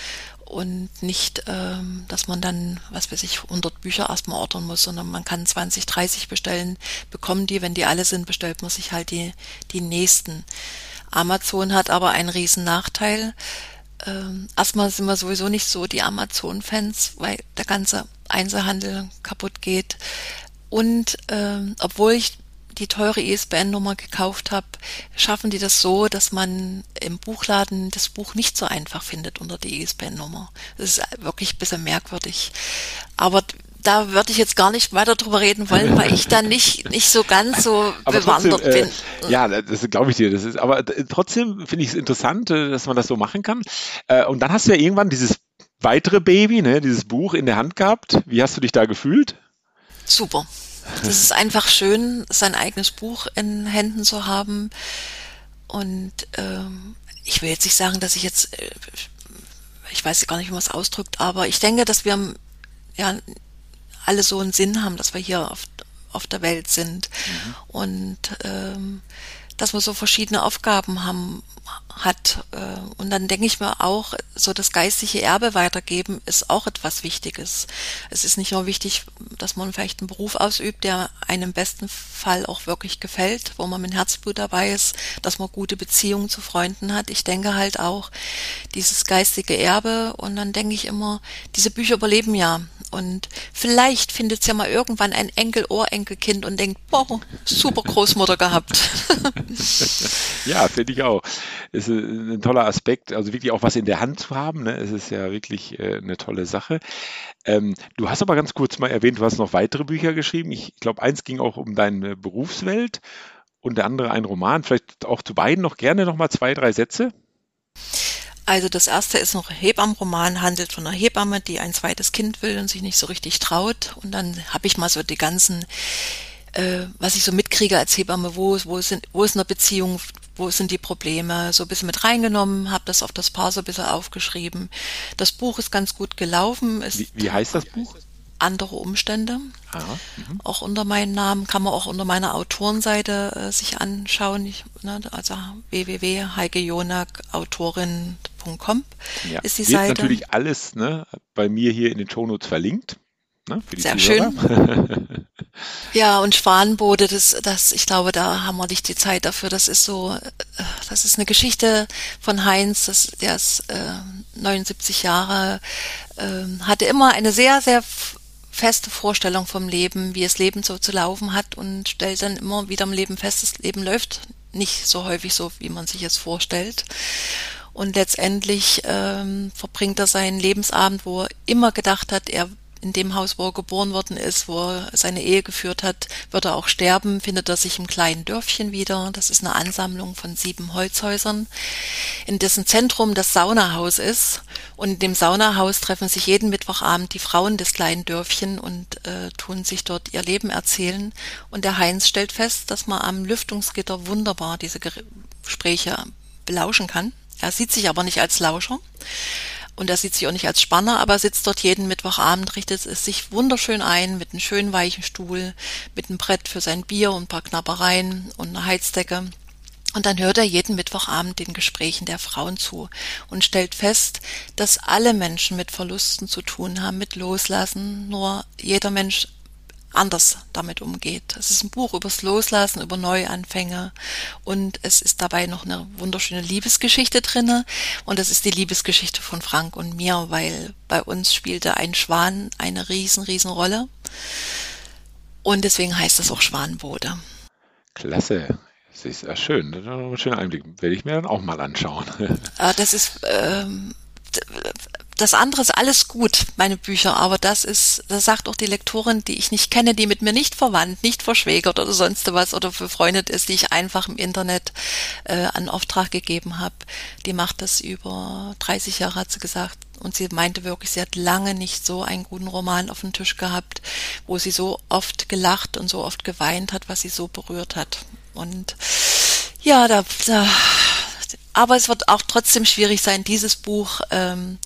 und nicht, ähm, dass man dann, was weiß ich, 100 Bücher erstmal ordern muss, sondern man kann 20, 30 bestellen, bekommen die, wenn die alle sind, bestellt man sich halt die, die nächsten. Amazon hat aber einen riesen Nachteil. Ähm, erstmal sind wir sowieso nicht so die Amazon-Fans, weil der ganze Einzelhandel kaputt geht. Und ähm, obwohl ich die teure ISBN-Nummer gekauft habe, schaffen die das so, dass man im Buchladen das Buch nicht so einfach findet unter die ISBN-Nummer. Das ist wirklich ein bisschen merkwürdig. Aber da würde ich jetzt gar nicht weiter drüber reden wollen, weil ich da nicht, nicht so ganz so aber bewandert trotzdem, äh, bin. ja, das glaube ich dir. Das ist, aber trotzdem finde ich es interessant, äh, dass man das so machen kann. Äh, und dann hast du ja irgendwann dieses weitere Baby, ne, dieses Buch in der Hand gehabt. Wie hast du dich da gefühlt? Super. Das ist einfach schön, sein eigenes Buch in Händen zu haben. Und ähm, ich will jetzt nicht sagen, dass ich jetzt, äh, ich weiß gar nicht, wie man es ausdrückt, aber ich denke, dass wir ja alle so einen Sinn haben, dass wir hier auf, auf der Welt sind. Mhm. Und ähm, dass wir so verschiedene Aufgaben haben, hat. Äh, und dann denke ich mir auch, so das geistige Erbe weitergeben ist auch etwas Wichtiges. Es ist nicht nur wichtig, dass man vielleicht einen Beruf ausübt, der einem im besten Fall auch wirklich gefällt, wo man mit Herzblut dabei ist, dass man gute Beziehungen zu Freunden hat. Ich denke halt auch dieses geistige Erbe und dann denke ich immer, diese Bücher überleben ja. Und vielleicht findet es ja mal irgendwann ein Enkel, Ohrenkelkind und denkt, boah, super Großmutter gehabt. ja, finde ich auch. Ist ein toller Aspekt, also wirklich auch was in der Hand zu haben. Ne? Es ist ja wirklich äh, eine tolle Sache. Ähm, du hast aber ganz kurz mal erwähnt, du hast noch weitere Bücher geschrieben. Ich glaube, eins ging auch um deine Berufswelt und der andere ein Roman. Vielleicht auch zu beiden noch gerne noch mal zwei, drei Sätze. Also das erste ist noch Hebammenroman, handelt von einer Hebamme, die ein zweites Kind will und sich nicht so richtig traut. Und dann habe ich mal so die ganzen, äh, was ich so mitkriege als Hebamme, wo, wo, sind, wo ist eine Beziehung, wo sind die Probleme, so ein bisschen mit reingenommen, habe das auf das Paar so ein bisschen aufgeschrieben. Das Buch ist ganz gut gelaufen. Ist, wie, wie heißt das Buch? andere Umstände. Ah, mhm. auch unter meinem Namen kann man auch unter meiner Autorenseite äh, sich anschauen. Ich, ne, also www.heikejonak.autorin.com ja, ist die wird Seite. natürlich alles ne, bei mir hier in den Shownotes verlinkt. Ne, Sehr Zuhörer. schön. ja, und Schwanenbode, das, das, ich glaube, da haben wir nicht die Zeit dafür. Das ist so, äh, das ist eine Geschichte von Heinz, das, der ist äh, 79 Jahre, äh, hatte immer eine sehr, sehr feste Vorstellung vom Leben, wie es Leben so zu laufen hat und stellt dann immer wieder im Leben fest, das Leben läuft nicht so häufig so, wie man sich es vorstellt. Und letztendlich ähm, verbringt er seinen Lebensabend, wo er immer gedacht hat, er in dem Haus, wo er geboren worden ist, wo er seine Ehe geführt hat, wird er auch sterben, findet er sich im kleinen Dörfchen wieder. Das ist eine Ansammlung von sieben Holzhäusern, in dessen Zentrum das Saunahaus ist. Und in dem Saunahaus treffen sich jeden Mittwochabend die Frauen des kleinen Dörfchen und äh, tun sich dort ihr Leben erzählen. Und der Heinz stellt fest, dass man am Lüftungsgitter wunderbar diese Gespräche belauschen kann. Er sieht sich aber nicht als Lauscher und er sieht sich auch nicht als Spanner, aber sitzt dort jeden Mittwochabend, richtet es sich wunderschön ein mit einem schönen weichen Stuhl, mit einem Brett für sein Bier und ein paar Knappereien und einer Heizdecke. Und dann hört er jeden Mittwochabend den Gesprächen der Frauen zu und stellt fest, dass alle Menschen mit Verlusten zu tun haben, mit Loslassen, nur jeder Mensch anders damit umgeht. Es ist ein Buch übers Loslassen, über Neuanfänge und es ist dabei noch eine wunderschöne Liebesgeschichte drinne und das ist die Liebesgeschichte von Frank und mir, weil bei uns spielte ein Schwan eine riesen, riesen Rolle und deswegen heißt es auch Schwanenbode. Klasse. Das ist ja schön. Das ist ein schöner Einblick. Werde ich mir dann auch mal anschauen. Ah, das ist ähm, das andere ist alles gut, meine Bücher, aber das ist, das sagt auch die Lektorin, die ich nicht kenne, die mit mir nicht verwandt, nicht verschwägert oder sonst was oder befreundet ist, die ich einfach im Internet äh, an Auftrag gegeben habe. Die macht das über 30 Jahre, hat sie gesagt. Und sie meinte wirklich, sie hat lange nicht so einen guten Roman auf dem Tisch gehabt, wo sie so oft gelacht und so oft geweint hat, was sie so berührt hat. Und ja, da, da aber es wird auch trotzdem schwierig sein, dieses Buch ähm,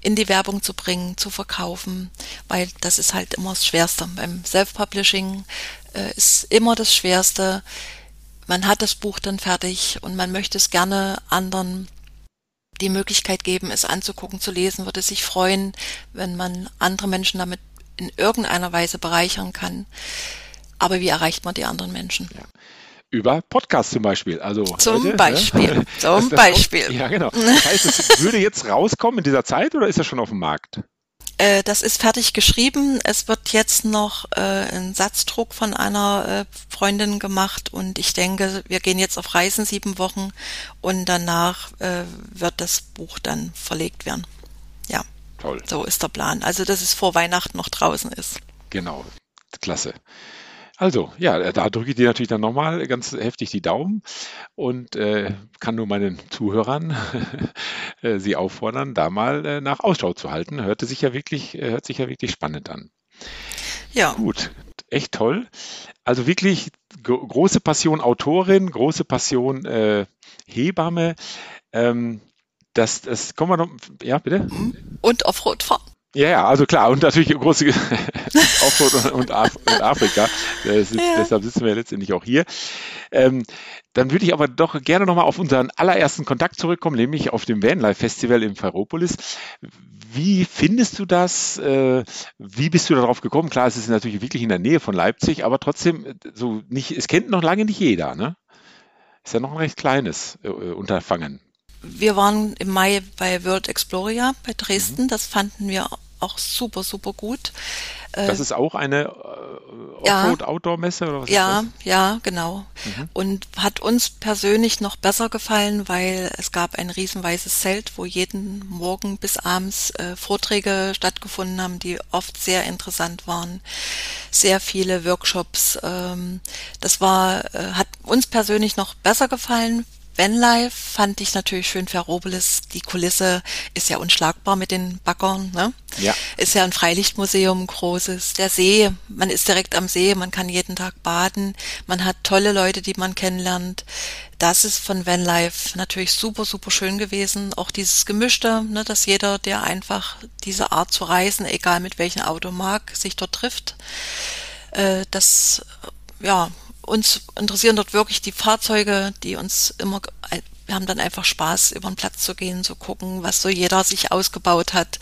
in die Werbung zu bringen, zu verkaufen, weil das ist halt immer das Schwerste. Beim Self-Publishing äh, ist immer das Schwerste. Man hat das Buch dann fertig und man möchte es gerne anderen die Möglichkeit geben, es anzugucken, zu lesen, würde sich freuen, wenn man andere Menschen damit in irgendeiner Weise bereichern kann. Aber wie erreicht man die anderen Menschen? Ja über Podcast zum Beispiel. Also zum heute, Beispiel. Ne? Zum das, Beispiel. Kommt, ja, genau. Das heißt, es würde jetzt rauskommen in dieser Zeit oder ist das schon auf dem Markt? Äh, das ist fertig geschrieben. Es wird jetzt noch äh, ein Satzdruck von einer äh, Freundin gemacht und ich denke, wir gehen jetzt auf Reisen sieben Wochen und danach äh, wird das Buch dann verlegt werden. Ja. Toll. So ist der Plan. Also, dass es vor Weihnachten noch draußen ist. Genau. Klasse. Also, ja, da drücke ich dir natürlich dann nochmal ganz heftig die Daumen und äh, kann nur meinen Zuhörern äh, sie auffordern, da mal äh, nach Ausschau zu halten. Hörte sich ja wirklich, äh, hört sich ja wirklich spannend an. Ja. Gut, echt toll. Also wirklich große Passion Autorin, große Passion äh, Hebamme. Ähm, das, das kommen wir noch, ja, bitte? Und Offroad fahren. Ja, ja, also klar, und natürlich große Offroad und, Af und Afrika. Ist, ja. Deshalb sitzen wir letztendlich auch hier. Ähm, dann würde ich aber doch gerne nochmal auf unseren allerersten Kontakt zurückkommen, nämlich auf dem Vanlife Festival im Ferropolis. Wie findest du das? Äh, wie bist du darauf gekommen? Klar, es ist natürlich wirklich in der Nähe von Leipzig, aber trotzdem, äh, so nicht, es kennt noch lange nicht jeder, ne? Ist ja noch ein recht kleines äh, Unterfangen. Wir waren im Mai bei World Exploria bei Dresden. Mhm. Das fanden wir auch super, super gut. Das äh, ist auch eine äh, Offroad-Outdoor-Messe oder was Ja, ja, genau. Mhm. Und hat uns persönlich noch besser gefallen, weil es gab ein riesenweißes Zelt, wo jeden Morgen bis abends äh, Vorträge stattgefunden haben, die oft sehr interessant waren. Sehr viele Workshops. Ähm, das war, äh, hat uns persönlich noch besser gefallen, Vanlife fand ich natürlich schön Ferropolis. Die Kulisse ist ja unschlagbar mit den Baggern. Ne? Ja. Ist ja ein Freilichtmuseum, großes. Der See, man ist direkt am See, man kann jeden Tag baden. Man hat tolle Leute, die man kennenlernt. Das ist von Vanlife natürlich super, super schön gewesen. Auch dieses Gemischte, ne, dass jeder, der einfach diese Art zu reisen, egal mit welchem Auto mag, sich dort trifft. Äh, das, ja, uns interessieren dort wirklich die Fahrzeuge, die uns immer, wir haben dann einfach Spaß, über den Platz zu gehen, zu gucken, was so jeder sich ausgebaut hat,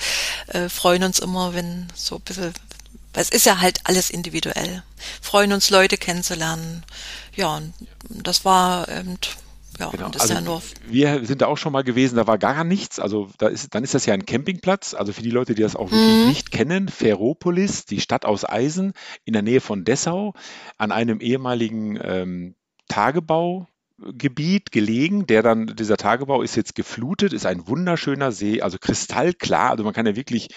äh, freuen uns immer, wenn so ein bisschen, es ist ja halt alles individuell, freuen uns Leute kennenzulernen. Ja, das war eben, ja, genau. das also ja nur wir sind da auch schon mal gewesen, da war gar nichts. Also da ist, dann ist das ja ein Campingplatz. Also für die Leute, die das auch wirklich mhm. nicht kennen, Ferropolis, die Stadt aus Eisen in der Nähe von Dessau, an einem ehemaligen ähm, Tagebaugebiet gelegen, der dann, dieser Tagebau ist jetzt geflutet, ist ein wunderschöner See, also kristallklar, also man kann ja wirklich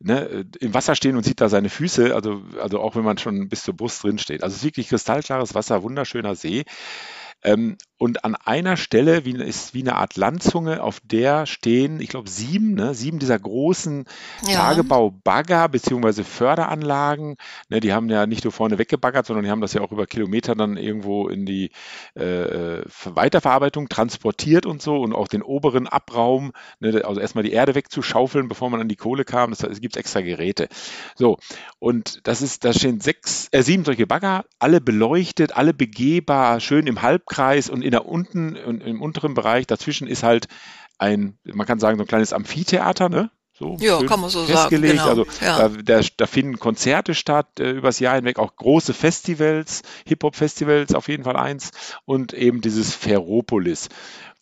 ne, im Wasser stehen und sieht da seine Füße, also, also auch wenn man schon bis zur Brust drin steht. Also es ist wirklich kristallklares Wasser, wunderschöner See. Ähm, und an einer Stelle wie, ist wie eine Art Landzunge, auf der stehen, ich glaube, sieben, ne, sieben dieser großen ja. Tagebau-Bagger bzw. Förderanlagen. Ne, die haben ja nicht nur vorne weggebaggert, sondern die haben das ja auch über Kilometer dann irgendwo in die äh, Weiterverarbeitung transportiert und so und auch den oberen Abraum, ne, also erstmal die Erde wegzuschaufeln, bevor man an die Kohle kam. Das, es gibt extra Geräte. So, und das ist, da stehen sechs, äh, sieben solche Bagger, alle beleuchtet, alle begehbar, schön im Halbkreis und in der unten, im unteren Bereich dazwischen ist halt ein, man kann sagen, so ein kleines Amphitheater, ne? So ja, kann man so festgelegt. sagen. Genau. Also ja. da, da, finden Konzerte statt äh, übers Jahr hinweg, auch große Festivals, Hip-Hop-Festivals auf jeden Fall eins und eben dieses Ferropolis.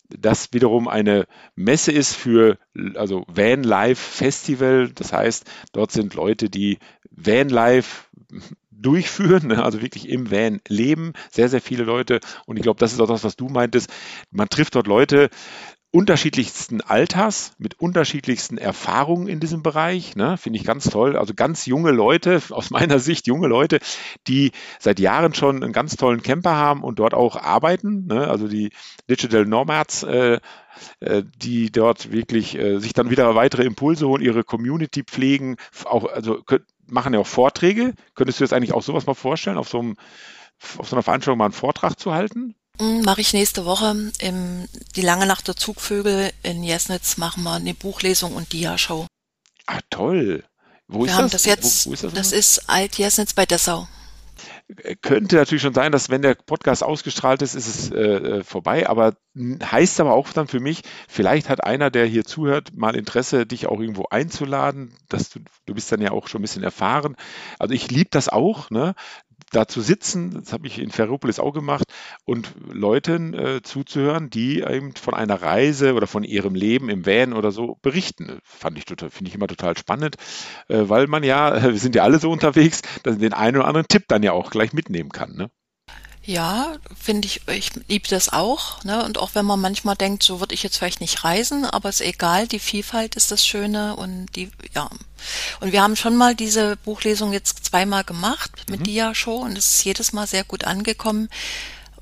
Das wiederum eine Messe ist für also Van Life Festival. Das heißt, dort sind Leute, die Van Life durchführen, ne? also wirklich im Van leben, sehr, sehr viele Leute. Und ich glaube, das ist auch das, was du meintest. Man trifft dort Leute, unterschiedlichsten Alters, mit unterschiedlichsten Erfahrungen in diesem Bereich. Ne? Finde ich ganz toll. Also ganz junge Leute, aus meiner Sicht junge Leute, die seit Jahren schon einen ganz tollen Camper haben und dort auch arbeiten. Ne? Also die Digital Nomads, äh, äh, die dort wirklich äh, sich dann wieder weitere Impulse holen, ihre Community pflegen, auch, also machen ja auch Vorträge. Könntest du dir das eigentlich auch sowas mal vorstellen, auf so, einem, auf so einer Veranstaltung mal einen Vortrag zu halten? Hm, Mache ich nächste Woche. Im, die Lange Nacht der Zugvögel in Jesnitz machen wir eine Buchlesung und Dia-Show. Ah, toll. Wo wir ist haben das, das jetzt, wo, wo ist das, das ist Alt-Jesnitz bei Dessau könnte natürlich schon sein, dass wenn der Podcast ausgestrahlt ist, ist es äh, vorbei. Aber heißt aber auch dann für mich, vielleicht hat einer, der hier zuhört, mal Interesse, dich auch irgendwo einzuladen, dass du, du bist dann ja auch schon ein bisschen erfahren. Also ich liebe das auch, ne? Da zu sitzen, das habe ich in Ferropolis auch gemacht, und Leuten äh, zuzuhören, die eben von einer Reise oder von ihrem Leben im Van oder so berichten. Fand ich total, finde ich immer total spannend, äh, weil man ja, wir sind ja alle so unterwegs, dass man den einen oder anderen Tipp dann ja auch gleich mitnehmen kann. Ne? Ja, finde ich, ich liebe das auch. Ne? Und auch wenn man manchmal denkt, so würde ich jetzt vielleicht nicht reisen, aber ist egal, die Vielfalt ist das Schöne und die, ja. Und wir haben schon mal diese Buchlesung jetzt zweimal gemacht mit mhm. Dia-Show und es ist jedes Mal sehr gut angekommen,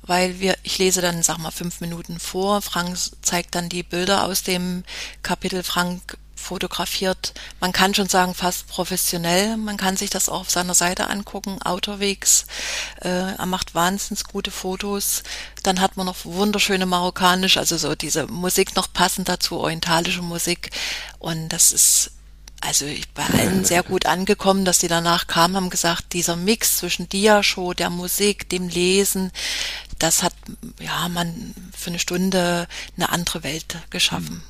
weil wir, ich lese dann, sag mal, fünf Minuten vor, Frank zeigt dann die Bilder aus dem Kapitel, Frank fotografiert, man kann schon sagen, fast professionell. Man kann sich das auch auf seiner Seite angucken, Autowegs. Äh, er macht wahnsinnig gute Fotos. Dann hat man noch wunderschöne marokkanisch, also so diese Musik noch passend dazu, orientalische Musik. Und das ist also bei allen sehr gut angekommen, dass die danach kamen, haben gesagt, dieser Mix zwischen Diashow, der Musik, dem Lesen, das hat ja man für eine Stunde eine andere Welt geschaffen. Mhm.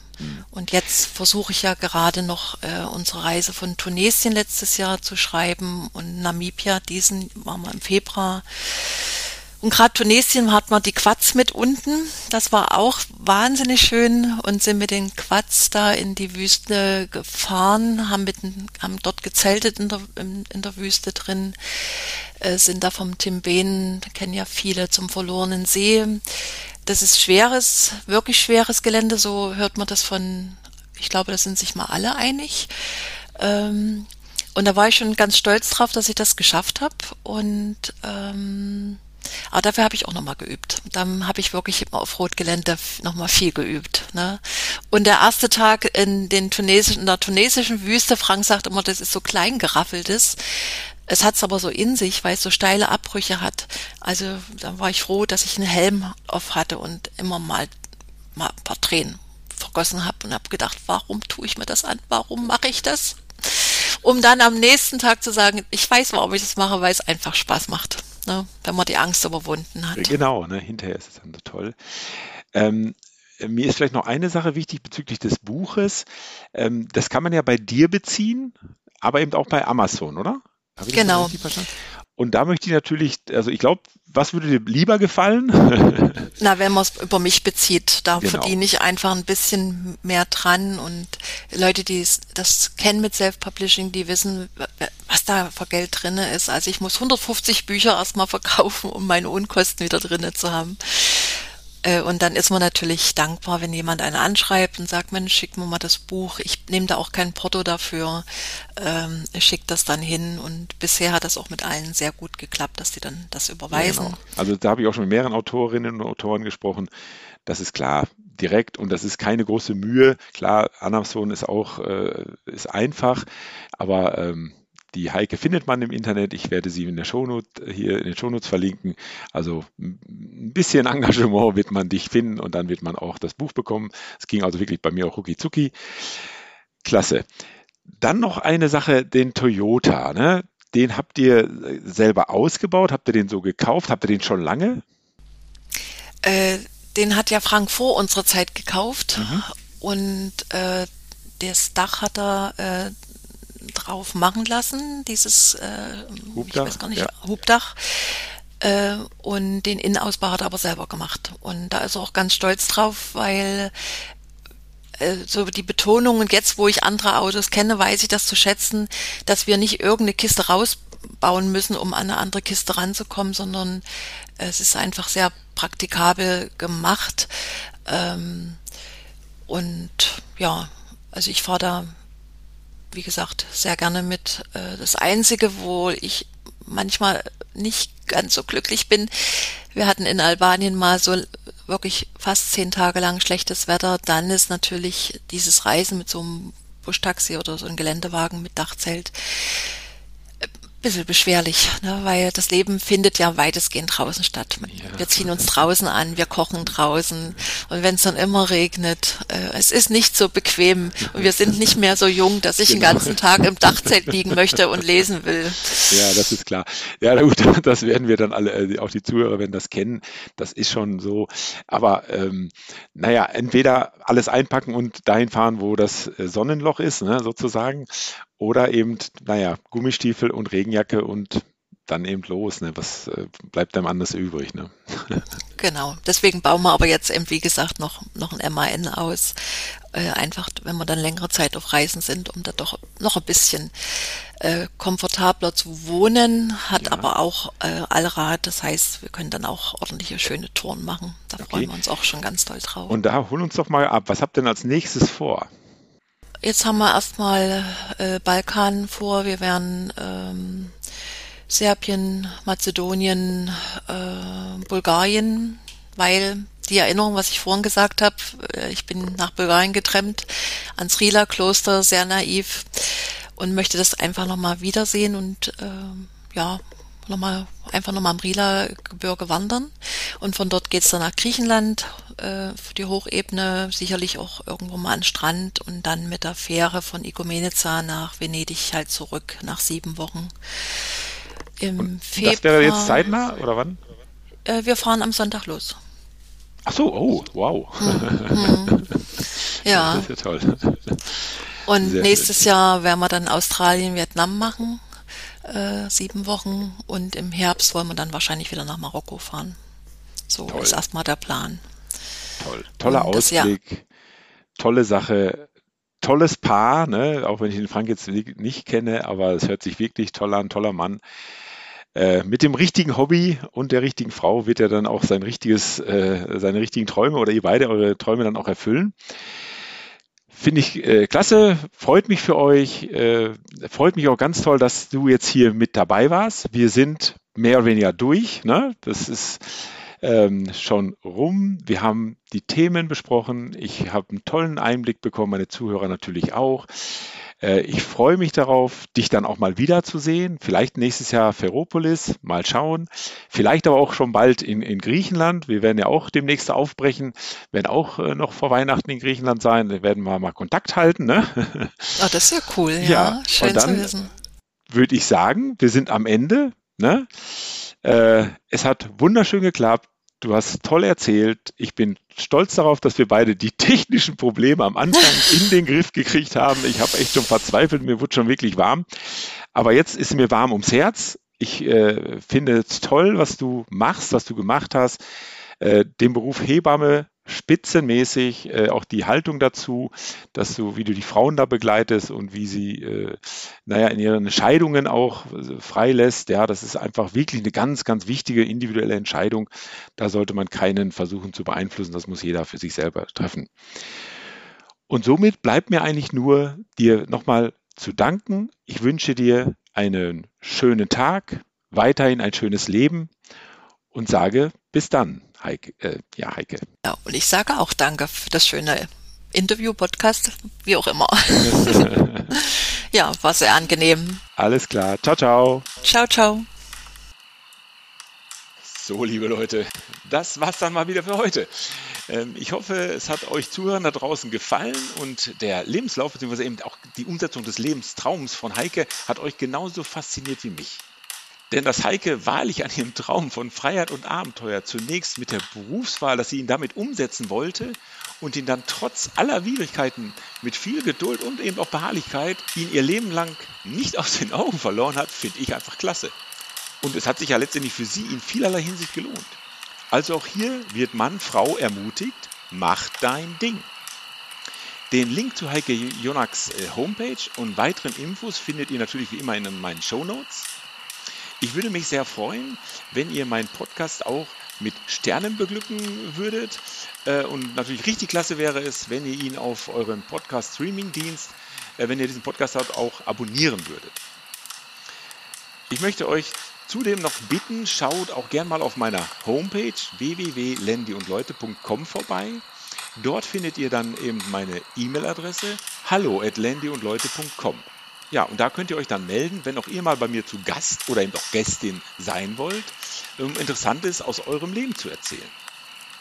Und jetzt versuche ich ja gerade noch äh, unsere Reise von Tunesien letztes Jahr zu schreiben und Namibia, diesen waren wir im Februar. Und gerade Tunesien hat man die Quads mit unten. Das war auch wahnsinnig schön und sind mit den Quads da in die Wüste gefahren, haben, mit, haben dort gezeltet in der, in der Wüste drin, äh, sind da vom Timben, kennen ja viele, zum verlorenen See. Das ist schweres, wirklich schweres Gelände, so hört man das von, ich glaube, da sind sich mal alle einig. Ähm, und da war ich schon ganz stolz drauf, dass ich das geschafft habe. Und ähm, aber dafür habe ich auch nochmal geübt. Dann habe ich wirklich immer auf Rotgelände nochmal viel geübt. Ne? Und der erste Tag in, den tunesischen, in der tunesischen Wüste, Frank sagt immer, das ist so klein geraffeltes. Es hat es aber so in sich, weil es so steile Abbrüche hat. Also da war ich froh, dass ich einen Helm auf hatte und immer mal, mal ein paar Tränen vergossen habe und habe gedacht, warum tue ich mir das an? Warum mache ich das? Um dann am nächsten Tag zu sagen, ich weiß, warum ich das mache, weil es einfach Spaß macht ne, wenn man die Angst überwunden hat. Genau, ne, hinterher ist es dann so toll. Ähm, mir ist vielleicht noch eine Sache wichtig bezüglich des Buches. Ähm, das kann man ja bei dir beziehen, aber eben auch bei Amazon, oder? Genau. Und da möchte ich natürlich, also ich glaube, was würde dir lieber gefallen? Na, wenn man es über mich bezieht, da genau. verdiene ich einfach ein bisschen mehr dran und Leute, die das kennen mit Self-Publishing, die wissen, was da für Geld drinne ist. Also ich muss 150 Bücher erstmal verkaufen, um meine Unkosten wieder drinne zu haben. Äh, und dann ist man natürlich dankbar, wenn jemand einen anschreibt und sagt, Mensch, schick mir mal das Buch. Ich nehme da auch kein Porto dafür. Ähm, schickt das dann hin. Und bisher hat das auch mit allen sehr gut geklappt, dass die dann das überweisen. Ja, genau. Also da habe ich auch schon mit mehreren Autorinnen und Autoren gesprochen. Das ist klar, direkt und das ist keine große Mühe. Klar, Amazon ist auch äh, ist einfach, aber ähm, die Heike findet man im Internet. Ich werde sie in der Shownote, hier in den Shownotes verlinken. Also ein bisschen Engagement wird man dich finden und dann wird man auch das Buch bekommen. Es ging also wirklich bei mir auch rucki zucki. Klasse. Dann noch eine Sache, den Toyota. Ne? Den habt ihr selber ausgebaut? Habt ihr den so gekauft? Habt ihr den schon lange? Äh, den hat ja Frank vor unserer Zeit gekauft. Mhm. Und äh, das Dach hat er äh, drauf machen lassen, dieses äh, Hubdach, ich weiß gar nicht, ja. Hubdach. Äh, und den Innenausbau hat er aber selber gemacht. Und da ist er auch ganz stolz drauf, weil äh, so die Betonung und jetzt, wo ich andere Autos kenne, weiß ich das zu schätzen, dass wir nicht irgendeine Kiste rausbauen müssen, um an eine andere Kiste ranzukommen, sondern es ist einfach sehr praktikabel gemacht. Ähm, und ja, also ich fahre da wie gesagt, sehr gerne mit. Äh, das Einzige, wo ich manchmal nicht ganz so glücklich bin, wir hatten in Albanien mal so wirklich fast zehn Tage lang schlechtes Wetter. Dann ist natürlich dieses Reisen mit so einem Buschtaxi oder so einem Geländewagen mit Dachzelt bisschen beschwerlich, ne, weil das Leben findet ja weitestgehend draußen statt. Ja. Wir ziehen uns draußen an, wir kochen draußen und wenn es dann immer regnet, äh, es ist nicht so bequem und wir sind nicht mehr so jung, dass ich genau. den ganzen Tag im Dachzelt liegen möchte und lesen will. Ja, das ist klar. Ja, gut, das werden wir dann alle, äh, auch die Zuhörer werden das kennen. Das ist schon so. Aber ähm, naja, entweder alles einpacken und dahin fahren, wo das äh, Sonnenloch ist, ne, sozusagen, oder eben, naja, Gummistiefel und Regenjacke und dann eben los. Ne? Was äh, bleibt einem anders übrig? Ne? genau. Deswegen bauen wir aber jetzt eben, wie gesagt, noch, noch ein MAN aus. Äh, einfach, wenn wir dann längere Zeit auf Reisen sind, um da doch noch ein bisschen äh, komfortabler zu wohnen, hat ja. aber auch äh, Allrad. Das heißt, wir können dann auch ordentliche, schöne Touren machen. Da okay. freuen wir uns auch schon ganz toll drauf. Und da hol uns doch mal ab. Was habt ihr denn als nächstes vor? Jetzt haben wir erstmal äh, Balkan vor. Wir werden ähm, Serbien, Mazedonien, äh, Bulgarien, weil die Erinnerung, was ich vorhin gesagt habe, äh, ich bin nach Bulgarien getrennt, ans Rila-Kloster, sehr naiv und möchte das einfach nochmal wiedersehen und äh, ja, nochmal einfach nochmal am Rila-Gebirge wandern. Und von dort geht's dann nach Griechenland, äh, für die Hochebene, sicherlich auch irgendwo mal an Strand und dann mit der Fähre von Igoumenitsa nach Venedig halt zurück nach sieben Wochen. Im und Februar. Das wäre jetzt zeitnah oder wann? Äh, wir fahren am Sonntag los. Ach so, oh, wow. Hm, hm. Ja. Das ist ja toll. Und Sehr nächstes schön. Jahr werden wir dann Australien, Vietnam machen, äh, sieben Wochen. Und im Herbst wollen wir dann wahrscheinlich wieder nach Marokko fahren. So Toll. ist erstmal der Plan. Toll. Toller und Ausblick, das, ja. tolle Sache, tolles Paar, ne? auch wenn ich den Frank jetzt nicht kenne, aber es hört sich wirklich toll an, toller Mann. Äh, mit dem richtigen Hobby und der richtigen Frau wird er dann auch sein richtiges, äh, seine richtigen Träume oder ihr beide eure Träume dann auch erfüllen. Finde ich äh, klasse, freut mich für euch, äh, freut mich auch ganz toll, dass du jetzt hier mit dabei warst. Wir sind mehr oder weniger durch. Ne? Das ist ähm, schon rum. Wir haben die Themen besprochen. Ich habe einen tollen Einblick bekommen, meine Zuhörer natürlich auch. Äh, ich freue mich darauf, dich dann auch mal wiederzusehen. Vielleicht nächstes Jahr Ferropolis, mal schauen. Vielleicht aber auch schon bald in, in Griechenland. Wir werden ja auch demnächst aufbrechen, werden auch äh, noch vor Weihnachten in Griechenland sein. Da werden wir mal Kontakt halten. Ne? Oh, das ist ja cool, ja. ja Schön zu wissen. Würde ich sagen, wir sind am Ende. Ne? Äh, es hat wunderschön geklappt. Du hast toll erzählt. Ich bin stolz darauf, dass wir beide die technischen Probleme am Anfang in den Griff gekriegt haben. Ich habe echt schon verzweifelt, mir wurde schon wirklich warm. Aber jetzt ist mir warm ums Herz. Ich äh, finde es toll, was du machst, was du gemacht hast. Äh, den Beruf Hebamme spitzenmäßig, äh, auch die Haltung dazu, dass du, wie du die Frauen da begleitest und wie sie, äh, naja, in ihren Entscheidungen auch äh, freilässt. Ja, das ist einfach wirklich eine ganz, ganz wichtige individuelle Entscheidung. Da sollte man keinen versuchen zu beeinflussen. Das muss jeder für sich selber treffen. Und somit bleibt mir eigentlich nur, dir nochmal zu danken. Ich wünsche dir einen schönen Tag, weiterhin ein schönes Leben und sage bis dann. Heike, äh, ja, Heike. Ja, und ich sage auch danke für das schöne Interview, Podcast, wie auch immer. ja, war sehr angenehm. Alles klar. Ciao, ciao. Ciao, ciao. So, liebe Leute, das war's dann mal wieder für heute. Ähm, ich hoffe, es hat euch Zuhörern da draußen gefallen und der Lebenslauf bzw. eben auch die Umsetzung des Lebenstraums von Heike hat euch genauso fasziniert wie mich. Denn dass Heike wahrlich an ihrem Traum von Freiheit und Abenteuer zunächst mit der Berufswahl, dass sie ihn damit umsetzen wollte und ihn dann trotz aller Widrigkeiten mit viel Geduld und eben auch Beharrlichkeit ihn ihr Leben lang nicht aus den Augen verloren hat, finde ich einfach klasse. Und es hat sich ja letztendlich für sie in vielerlei Hinsicht gelohnt. Also auch hier wird Mann, Frau ermutigt, mach dein Ding. Den Link zu Heike Jonaks äh, Homepage und weiteren Infos findet ihr natürlich wie immer in meinen Show Notes. Ich würde mich sehr freuen, wenn ihr meinen Podcast auch mit Sternen beglücken würdet. Äh, und natürlich richtig klasse wäre es, wenn ihr ihn auf eurem Podcast-Streaming-Dienst, äh, wenn ihr diesen Podcast auch abonnieren würdet. Ich möchte euch zudem noch bitten, schaut auch gern mal auf meiner Homepage www.landyundleute.com vorbei. Dort findet ihr dann eben meine E-Mail-Adresse hallo at landyundleute.com. Ja, und da könnt ihr euch dann melden, wenn auch ihr mal bei mir zu Gast oder eben auch Gästin sein wollt, um Interessantes aus eurem Leben zu erzählen.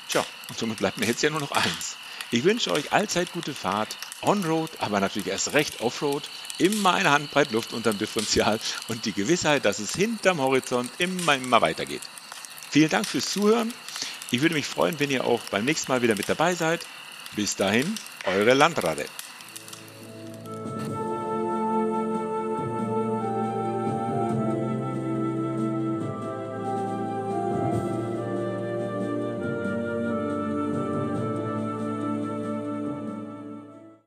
Tja, und somit bleibt mir jetzt ja nur noch eins. Ich wünsche euch allzeit gute Fahrt, On-Road, aber natürlich erst recht Off-Road, immer eine Handbreit Luft unterm Differential und die Gewissheit, dass es hinterm Horizont immer, immer weitergeht. Vielen Dank fürs Zuhören. Ich würde mich freuen, wenn ihr auch beim nächsten Mal wieder mit dabei seid. Bis dahin, eure Landrade.